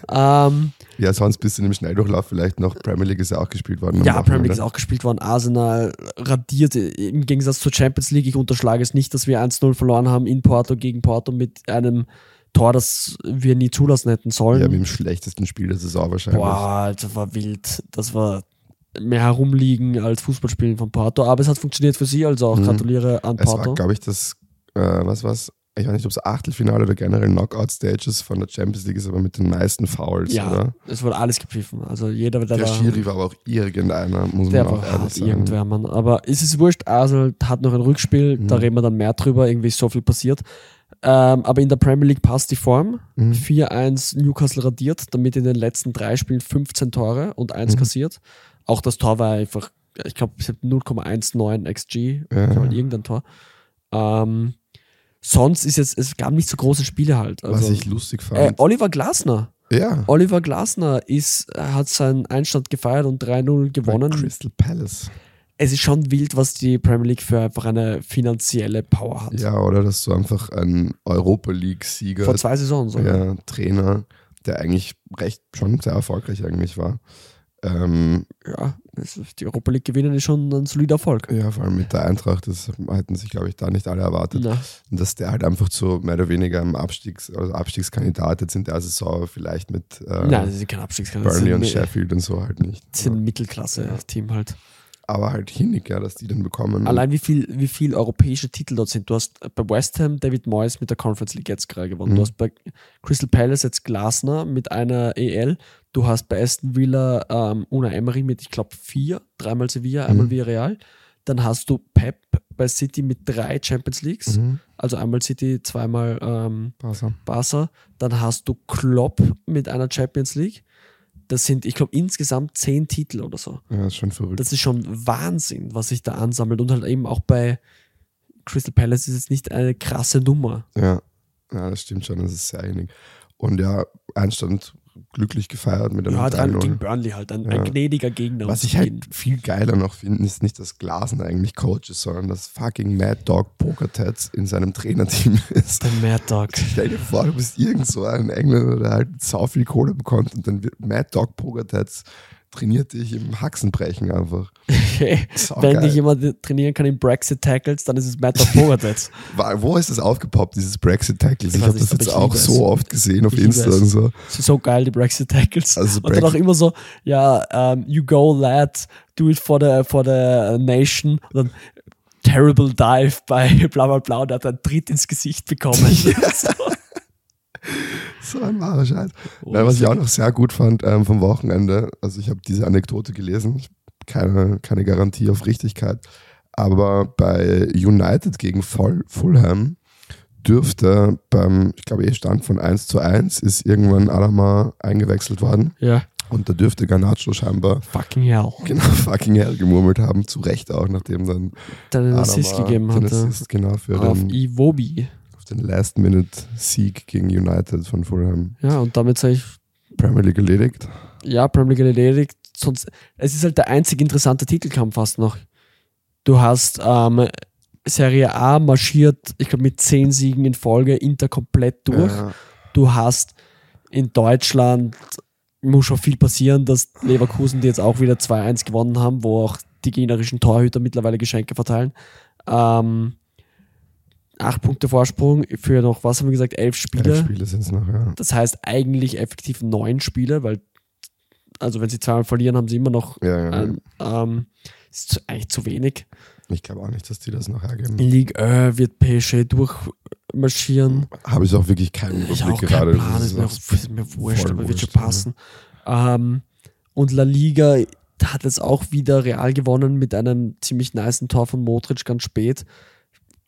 ähm, Ja, sonst bist du im Schnelldurchlauf vielleicht noch. Premier League ist ja auch gespielt worden. Ja, Premier League ist auch gespielt worden. Arsenal radiert im Gegensatz zur Champions League. Ich unterschlage es nicht, dass wir 1-0 verloren haben in Porto gegen Porto mit einem Tor, das wir nie zulassen hätten sollen. Ja, mit dem schlechtesten Spiel der Saison wahrscheinlich. Boah, das war wild. Das war mehr herumliegen als Fußballspielen von Porto. Aber es hat funktioniert für sie, also auch Mhm. gratuliere an Es war, Porto. glaube ich, das, äh, was war's? Ich weiß nicht, ob es Achtelfinale oder generell Knockout-Stages von der Champions League ist, aber mit den meisten Fouls, Ja, oder? es wurde alles gepfiffen. Also jeder, der, Der da, Schiri war aber auch irgendeiner, muss der man auch war ehrlich sagen. irgendwer, Mann. Aber es ist wurscht, Arsenal hat noch ein Rückspiel, da Mhm. reden wir dann mehr drüber, irgendwie ist so viel passiert. Ähm, aber in der Premier League passt die Form. Mhm. 4-1 Newcastle radiert, damit in den letzten drei Spielen 15 Tore und 1 Mhm. kassiert. Auch das Tor war einfach, ich glaube, es hat 0,19 XG, Ja. irgendein Tor. Ähm, sonst ist jetzt, es gab nicht so große Spiele halt. Also, Was ich lustig fand. äh, Oliver Glasner. ja, Oliver Glasner ist, hat seinen Einstand gefeiert und 3-0 bei gewonnen. Crystal Palace. Es ist schon wild, was die Premier League für einfach eine finanzielle Power hat. Ja, oder dass du einfach ein Europa League-Sieger, Vor zwei Saisons. sogar. ja, Trainer, der eigentlich recht schon sehr erfolgreich eigentlich war. Ähm, Ja, ist- die Europa League gewinnen ist schon ein solider Erfolg. ja, vor allem mit der Eintracht, das hätten sich, glaube ich, da nicht alle erwartet. Na, Und dass der halt einfach so mehr oder weniger im Abstiegs-, also Abstiegskandidat jetzt in der Saison vielleicht mit äh, Nein, das ist kein Abstiegskandidat. Burnley und Sheffield und so halt nicht. das sind ein Mittelklasse-Team halt. Aber halt hinnig, ja, dass die dann bekommen. Allein wie viel, wie viel europäische Titel dort sind. Du hast bei West Ham David Moyes mit der Conference League jetzt gerade gewonnen. Mhm. Du hast bei Crystal Palace jetzt Glasner mit einer EL. Du hast bei Aston Villa ähm, Una Emery mit, ich glaube, vier, dreimal Sevilla, einmal Mhm. Villarreal. Dann hast du Pep bei City mit drei Champions Leagues. Mhm. Also einmal City, zweimal ähm, Barca. Barca. Dann hast du Klopp mit einer Champions League. Das sind, ich glaube, insgesamt zehn Titel oder so. Ja, ist schon verrückt. Das ist schon Wahnsinn, was sich da ansammelt. Und halt eben auch bei Crystal Palace ist es nicht eine krasse Nummer. Ja. ja, das stimmt schon, das ist sehr einig. Und ja, Einstand glücklich gefeiert mit einem Ja, 3-0. gegen Burnley halt, ein, Ja. ein gnädiger Gegner. Was ich halt viel geiler noch finde, ist nicht, dass Glasen eigentlich Coach ist, sondern dass fucking Mad Dog Pokertats in seinem Trainerteam ist. Der Mad Dog. Stell dir vor, du bist irgend so ein Engländer, der halt sau viel Kohle bekommt und dann wird Mad Dog Pokertats trainiert dich im Haxenbrechen einfach. Okay. Wenn dich jemand trainieren kann in Brexit Tackles, dann ist es Pogatetz. War- Wo ist das aufgepoppt, dieses Brexit Tackles? Ich Ich, habe das jetzt auch liebe es. so oft gesehen auf Ich Insta und so. So geil, die Brexit Tackles. Also und dann auch Brexit- immer so, ja, um, you go lad, do it for the, for the nation. Und dann terrible dive bei bla bla bla und hat einen Tritt ins Gesicht bekommen. so. So ein wahrer Scheiß. Nein, was ich auch noch sehr gut fand ähm, vom Wochenende, also ich habe diese Anekdote gelesen, keine, keine Garantie auf Richtigkeit, aber bei United gegen Ful Fulham dürfte beim, ich glaube, eh Stand von 1 zu 1 ist irgendwann Alama eingewechselt worden Ja. Und da dürfte Garnacho scheinbar Fucking hell. genau fucking hell gemurmelt haben, zu Recht auch, nachdem dann Dann einen Adama Assist gegeben hatte. Assist, genau, für Auf den, Iwobi. Auf den Last-Minute-Sieg gegen United von Fulham. Ja, und damit sage ich, Premier League erledigt. ja, Premier League erledigt. Sonst, es ist halt der einzig interessante Titelkampf fast noch. Du hast ähm, Serie A marschiert, ich glaube, mit zehn Siegen in Folge, Inter komplett durch. Ja, Du hast in Deutschland, muss schon viel passieren, dass Leverkusen, die jetzt auch wieder 2-1 gewonnen haben, wo auch die gegnerischen Torhüter mittlerweile Geschenke verteilen. Ähm, acht Punkte Vorsprung für noch, was haben wir gesagt, elf Spiele. elf Spiele sind es noch, ja. Das heißt eigentlich effektiv neun Spiele, weil, also wenn sie zweimal verlieren, haben sie immer noch Ja, ja. ein, ähm, ist zu, eigentlich zu wenig. Ich glaube auch nicht, dass die das noch hergeben. Ligue 1 wird PSG durchmarschieren. Habe ich auch wirklich keinen Ich Überblick auch gerade. keinen Plan, Das ist mir, auch ist mir wurscht, aber wird schon wurscht, ja. passen. Ähm, und La Liga hat jetzt auch wieder Real gewonnen mit einem ziemlich niceen Tor von Modric ganz spät.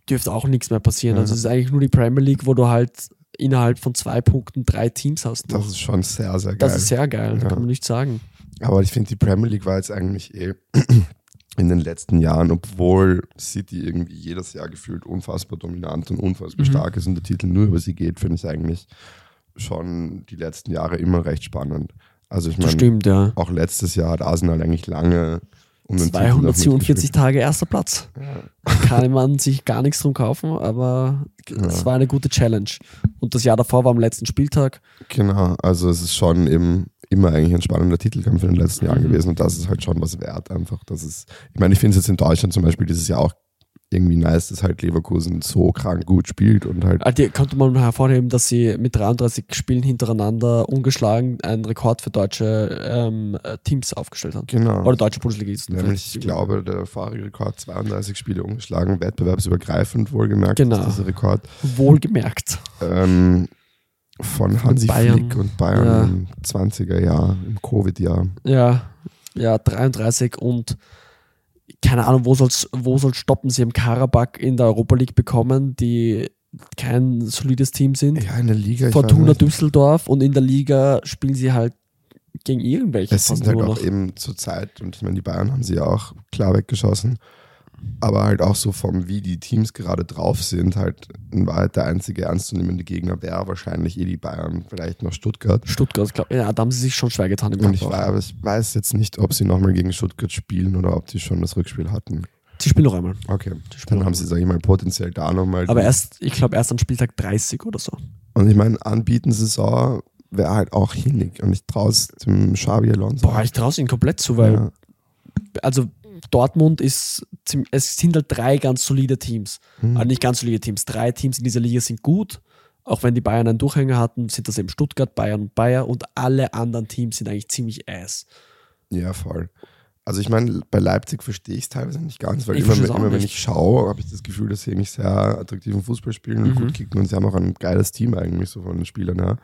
Dürfte auch nichts mehr passieren. Ja. Also es ist eigentlich nur die Premier League, wo du halt innerhalb von zwei Punkten drei Teams hast. Das ist schon sehr, sehr geil. Das ist sehr geil, Ja. kann man nicht sagen. Aber ich finde, die Premier League war jetzt eigentlich eh in den letzten Jahren, obwohl City irgendwie jedes Jahr gefühlt unfassbar dominant und unfassbar Mhm. stark ist und der Titel nur über sie geht, finde ich eigentlich schon die letzten Jahre immer recht spannend. Also ich meine, ja. auch letztes Jahr hat Arsenal eigentlich lange um den Titel noch 247 mitgespielt. Tage erster Platz. Kann man sich gar nichts drum kaufen, aber es Ja. war eine gute Challenge. Und das Jahr davor war am letzten Spieltag. Genau, also es ist schon eben immer eigentlich ein spannender Titelkampf in den letzten Jahren Mhm. gewesen und das ist halt schon was wert einfach. Das ist, ich meine, ich finde es jetzt in Deutschland zum Beispiel dieses Jahr auch irgendwie nice, dass halt Leverkusen so krank gut spielt und halt, Die konnte man hervorheben, dass sie mit 33 Spielen hintereinander ungeschlagen einen Rekord für deutsche ähm, äh, Teams aufgestellt haben. genau. Oder deutsche Bundesligisten. Nämlich, ich glaube, der vorherige Rekord 32 Spiele ungeschlagen, wettbewerbsübergreifend wohlgemerkt, Genau. ist dieser Rekord. Wohlgemerkt. Ähm, von Hansi Bayern. Flick und Bayern Ja. im 20er Jahr, im Covid-Jahr. Ja, ja, 33 und keine Ahnung, wo soll's, wo soll's stoppen? Sie haben Karabakh in der Europa League bekommen, die kein solides Team sind. Ja, in der Liga. Fortuna. Düsseldorf und in der Liga spielen sie halt gegen irgendwelche. Es sind halt auch noch. eben zur Zeit, und ich meine, die Bayern haben sie ja auch klar weggeschossen, aber halt auch so vom, wie die Teams gerade drauf sind, halt in Wahrheit der einzige ernstzunehmende Gegner wäre wahrscheinlich eh die Bayern, vielleicht noch Stuttgart. Stuttgart, glaub, ja, da haben sie sich schon schwer getan im Und ich, weiß, aber ich weiß jetzt nicht, ob sie nochmal gegen Stuttgart spielen oder ob die schon das Rückspiel hatten. Sie spielen noch einmal. Okay, dann haben sie, sag ich mal, potenziell da nochmal. Aber erst, ich glaube, erst an Spieltag 30 oder so. Und ich meine, anbieten Saison wäre halt auch hinig und ich traue es dem Xavi Alonso. Boah, ich traue es ihnen komplett zu, weil, ja. also Dortmund ist, es sind halt drei ganz solide Teams. Hm. Also nicht ganz solide Teams. Drei Teams in dieser Liga sind gut. Auch wenn die Bayern einen Durchhänger hatten, sind das eben Stuttgart, Bayern und Bayer und alle anderen Teams sind eigentlich ziemlich ass. Ja, voll. Also ich meine, bei Leipzig verstehe ich es teilweise nicht ganz, weil Ich immer, immer wenn ich schaue, habe ich das Gefühl, dass sie eigentlich sehr attraktiven Fußball spielen und Mhm. gut kicken und sie haben auch ein geiles Team eigentlich so von den Spielern her.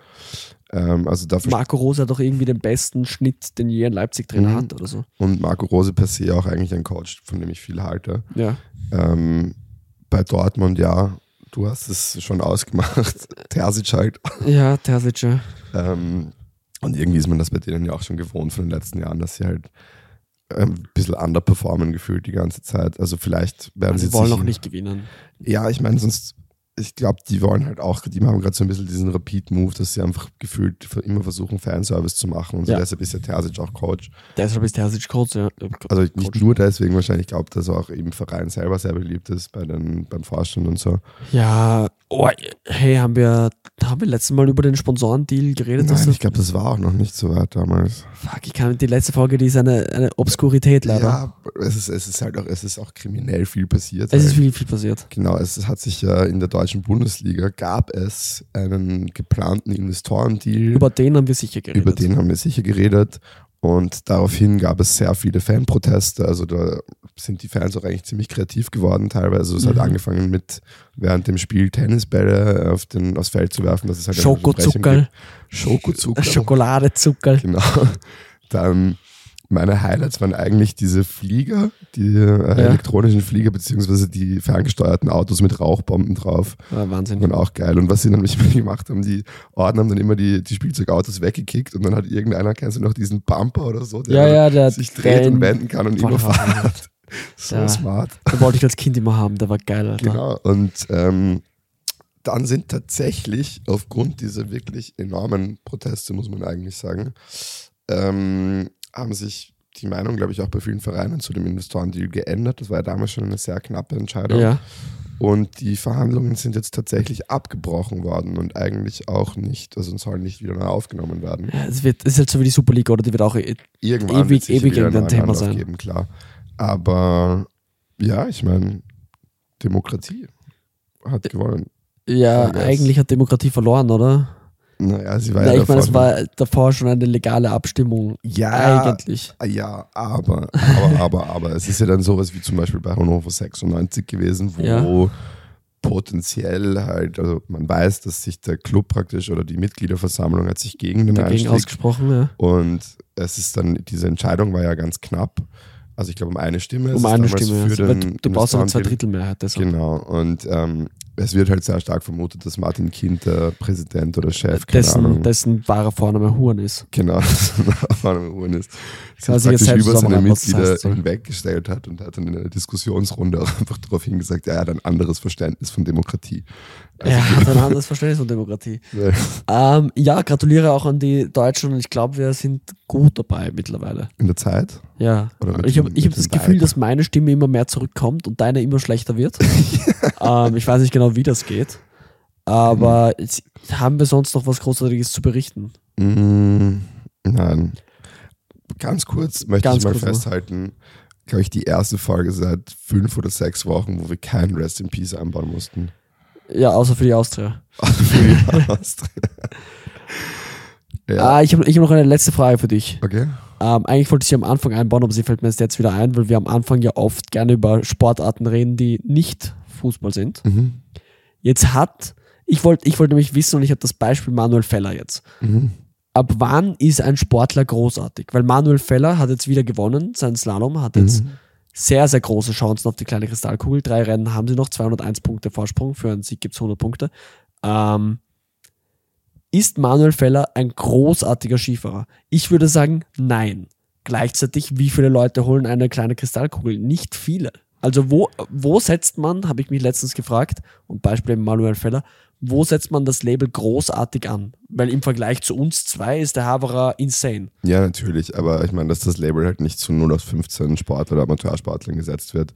Ähm, also Marco Rose hat doch irgendwie den besten Schnitt, den je ein Leipzig drin Mhm. hat oder so. und Marco Rose per se auch eigentlich ein Coach, von dem ich viel halte. Ja. Ähm, bei Dortmund, ja, du hast es schon ausgemacht. Terzic halt. Ja, Terzic, ja. Ähm, und irgendwie ist man das bei denen ja auch schon gewohnt von den letzten Jahren, dass sie halt ein bisschen underperformen gefühlt die ganze Zeit. Also vielleicht werden sie Sie wollen noch nicht gewinnen. Ja, ich meine, sonst, ich glaube, die wollen halt auch, die haben gerade so ein bisschen diesen Repeat-Move, dass sie einfach gefühlt immer versuchen, Fanservice zu machen. Und so Ja. deshalb ist ja Terzic auch Coach. Deshalb ist Terzic Coach, ja. Also nicht Coach. nur deswegen wahrscheinlich, ich glaube, dass er auch im Verein selber sehr beliebt ist bei den, beim Vorstand und so. Ja, oh, hey, haben wir, haben wir letztes Mal über den Sponsorendeal geredet? Nein, ich glaube, das war auch noch nicht so weit damals. Fuck, ich kann, die letzte Folge, die ist eine, eine Obskurität leider. Ja, es ist, es ist halt auch, es ist auch kriminell viel passiert. es ist halt. viel, viel passiert. Genau, es hat sich ja in der deutschen Bundesliga gab es einen geplanten Investorendeal. Über den haben wir sicher geredet. Über den haben wir sicher geredet. Und daraufhin gab es sehr viele Fanproteste. Also da sind die Fans auch eigentlich ziemlich kreativ geworden teilweise. Es hat Mhm. angefangen mit während dem Spiel Tennisbälle auf den, aufs Feld zu werfen, halt Unterbrechung Schokozuckerl. Schokozucker. Schokoladezuckerl. Genau. Dann meine Highlights waren eigentlich diese Flieger, die äh, elektronischen Flieger, beziehungsweise die ferngesteuerten Autos mit Rauchbomben drauf. Ja, Wahnsinn. Und auch geil. Und was sie dann nämlich gemacht haben, die Orden haben dann immer die, die Spielzeugautos weggekickt und dann hat irgendeiner, kennst du noch diesen Bumper oder so, der Ja, ja, der sich dreht und wenden kann und immer fährt. So Ja. smart. Den wollte ich als Kind immer haben, der war geil, Alter. Genau. Und ähm, dann sind tatsächlich aufgrund dieser wirklich enormen Proteste, muss man eigentlich sagen, ähm, haben sich die Meinung, glaube ich, auch bei vielen Vereinen zu dem Investorendeal geändert. Das war ja damals schon eine sehr knappe Entscheidung. Ja. Und die Verhandlungen sind jetzt tatsächlich abgebrochen worden und eigentlich auch nicht, also sollen nicht wieder neu aufgenommen werden. Ja, Es wird, es ist halt so wie die Superliga, oder? Die wird auch Irgendwann Ewig- ewig irgendein Thema sein. Geben, klar. Aber ja, ich meine, Demokratie hat gewonnen. Ja, eigentlich hat Demokratie verloren, oder? Naja, sie war Ja, ja ich meine, es war davor schon eine legale Abstimmung. Ja, Eigentlich. Ja, aber, aber, aber, aber. Es ist ja dann sowas wie zum Beispiel bei Hannover 96 gewesen, wo Ja. potenziell halt, also man weiß, dass sich der Club praktisch oder die Mitgliederversammlung hat sich gegen den Dagegen Einstieg ausgesprochen, ja. und es ist dann, diese Entscheidung war ja ganz knapp. Also ich glaube um eine Stimme. ist Um eine Stimme. Für Also, den du, du brauchst eine Investorendeal. Zweidrittelmehrheit. Deshalb. Genau. Und ähm, es wird halt sehr stark vermutet, dass Martin Kind der Präsident oder Chef, Dessen, dessen wahrer Vorname Huren ist. Genau, das war eine Uhren ist. Kann Sich sich jetzt praktisch über seine was das Mitglieder heißt, hinweggestellt hat und hat dann in einer Diskussionsrunde auch einfach darauf hingesagt, ja, er hat ein anderes Verständnis von Demokratie. Also, Er hat ein anderes Verständnis von Demokratie. ja, Ähm, ja, gratuliere auch an die Deutschen und ich glaube, wir sind gut dabei mittlerweile. in der Zeit. Ja, ich habe hab das Gefühl, dass meine Stimme immer mehr zurückkommt und deine immer schlechter wird. ähm, ich weiß nicht genau, wie das geht. Aber jetzt haben wir sonst noch was Großartiges zu berichten? Mm, nein. Ganz kurz möchte Ganz ich mal festhalten, glaube ich, die erste Folge seit fünf oder sechs Wochen, wo wir kein Rest in Peace einbauen mussten. Ja, außer für die Austria. Für die Austria. ja, Ah, ich habe ich hab noch eine letzte Frage für dich. okay. Ähm, eigentlich wollte ich sie am Anfang einbauen, aber sie fällt mir erst jetzt wieder ein, weil wir am Anfang ja oft gerne über Sportarten reden, die nicht Fußball sind. Mhm. Jetzt hat, ich wollte ich wollte nämlich wissen und ich habe das Beispiel Manuel Feller jetzt. Mhm. Ab wann ist ein Sportler großartig? Weil Manuel Feller hat jetzt wieder gewonnen, sein Slalom, hat jetzt sehr, sehr große Chancen auf die kleine Kristallkugel. Drei Rennen haben sie noch, 201 Punkte Vorsprung, für einen Sieg gibt es 100 Punkte. Ähm, ist Manuel Feller ein großartiger Skifahrer? Ich würde sagen, nein. Gleichzeitig, wie viele Leute holen eine kleine Kristallkugel? Nicht viele. Also wo, wo setzt man, habe ich mich letztens gefragt, und Beispiel Manuel Feller, wo setzt man das Label großartig an? Weil im Vergleich zu uns zwei ist der Haverer insane. Ja, natürlich, aber ich meine, dass das Label halt nicht zu 0 aus 15 Sport- oder Amateursportlern gesetzt wird,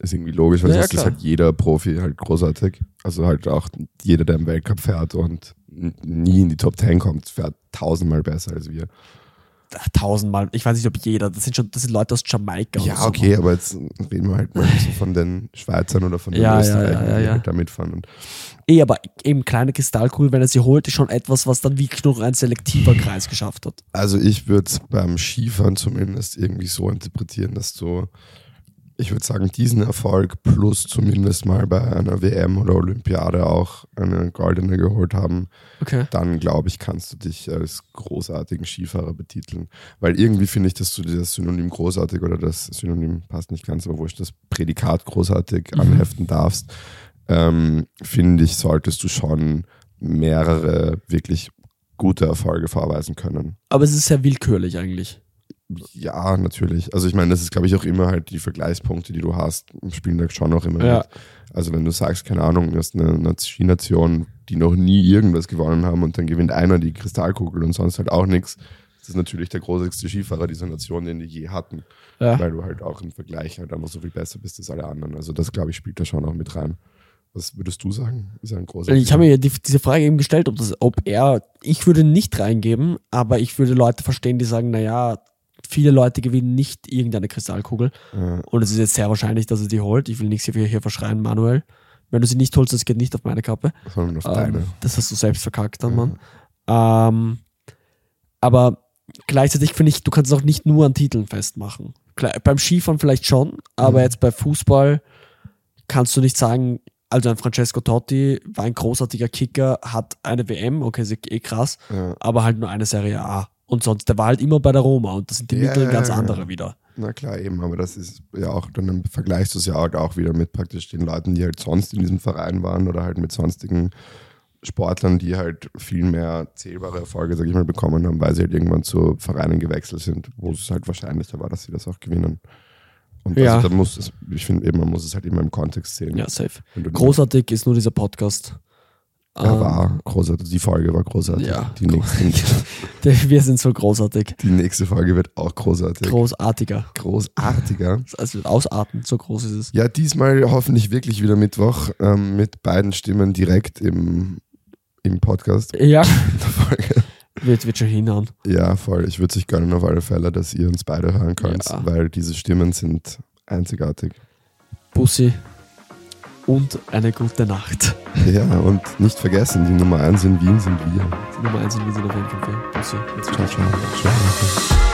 ist irgendwie logisch, weil Ja, sonst ist klar. halt jeder Profi halt großartig. Also halt auch jeder, der im Weltcup fährt und nie in die Top 10 kommt, fährt tausendmal besser als wir. Tausendmal, ich weiß nicht, ob jeder, das sind schon, das sind Leute aus Jamaika. Ja, so. okay, aber jetzt reden wir halt mal so von den Schweizern oder von den Ja, Österreichern, ja, ja, die halt da mitfahren. Und Eh, aber eben kleine Kristallkugel, wenn er sie holt, ist schon etwas, was dann wirklich nur ein selektiver Kreis geschafft hat. Also ich würde es beim Skifahren zumindest irgendwie so interpretieren, dass du, ich würde sagen, diesen Erfolg plus zumindest mal bei einer WM oder Olympiade auch eine goldene geholt haben, Okay. dann glaube ich, kannst du dich als großartigen Skifahrer betiteln. Weil irgendwie finde ich, dass du dir das Synonym großartig oder das Synonym passt nicht ganz, aber wo ich das Prädikat großartig Mhm. anheften darfst, ähm, finde ich, solltest du schon mehrere wirklich gute Erfolge vorweisen können. Aber es ist sehr willkürlich eigentlich. Ja, natürlich. Also ich meine, das ist, glaube ich, auch immer halt die Vergleichspunkte, die du hast, spielen da schon auch immer Ja. mit. Also wenn du sagst, keine Ahnung, du hast eine, Skination, die noch nie irgendwas gewonnen haben und dann gewinnt einer die Kristallkugel und sonst halt auch nichts, das ist natürlich der großartigste Skifahrer dieser Nation, den die je hatten. Ja. Weil du halt auch im Vergleich halt einfach so viel besser bist als alle anderen. Also das, glaube ich, spielt da schon auch mit rein. Was würdest du sagen? Ist ein großartiger? Ich habe mir ja die, diese Frage eben gestellt, ob, das, ob er, ich würde nicht reingeben, aber ich würde Leute verstehen, die sagen, naja, viele Leute gewinnen nicht irgendeine Kristallkugel. Ja. Und es ist jetzt sehr wahrscheinlich, dass er die holt. Ich will nichts hier, hier verschreien, Manuel. Wenn du sie nicht holst, das geht nicht auf meine Kappe. sondern auf Ähm, deine. das hast du selbst verkackt dann, Mann. Ähm, aber gleichzeitig finde ich, du kannst es auch nicht nur an Titeln festmachen. Klar, beim Skifahren vielleicht schon, aber Mhm. jetzt bei Fußball kannst du nicht sagen, also ein Francesco Totti war ein großartiger Kicker, hat eine WM, okay, ist eh krass, Ja. aber halt nur eine Serie A. Und sonst, der war halt immer bei der Roma und das sind die Ja, Mittel ganz ja, ja. andere wieder. Na klar, eben, aber das ist ja auch, dann vergleichst du es ja halt auch wieder mit praktisch den Leuten, die halt sonst in diesem Verein waren oder halt mit sonstigen Sportlern, die halt viel mehr zählbare Erfolge, sag ich mal, bekommen haben, weil sie halt irgendwann zu Vereinen gewechselt sind, wo es halt wahrscheinlicher war, dass sie das auch gewinnen. Und Ja. also, da muss es, ich finde eben, man muss es halt immer im Kontext sehen. Ja, safe. Großartig ist nur dieser Podcast. Ja, Ähm, war großartig. Die Folge war großartig. Ja. Die, nächste, Wir sind so großartig. die nächste Folge wird auch großartig. Großartiger. Großartiger. Also ausarten, so groß ist es. Ja, diesmal hoffentlich wirklich wieder Mittwoch ähm, mit beiden Stimmen direkt im, im Podcast. Ja, wird, wird schon hinhauen. Ja, voll. Ich würde es euch gönnen auf alle Fälle, dass ihr uns beide hören könnt, Ja. weil diese Stimmen sind einzigartig. Bussi und eine gute Nacht. Ja, und nicht vergessen, die Nummer 1 in Wien sind wir. Die Nummer eins in Wien sind auf jeden Fall. Jetzt Ciao, ciao. ciao.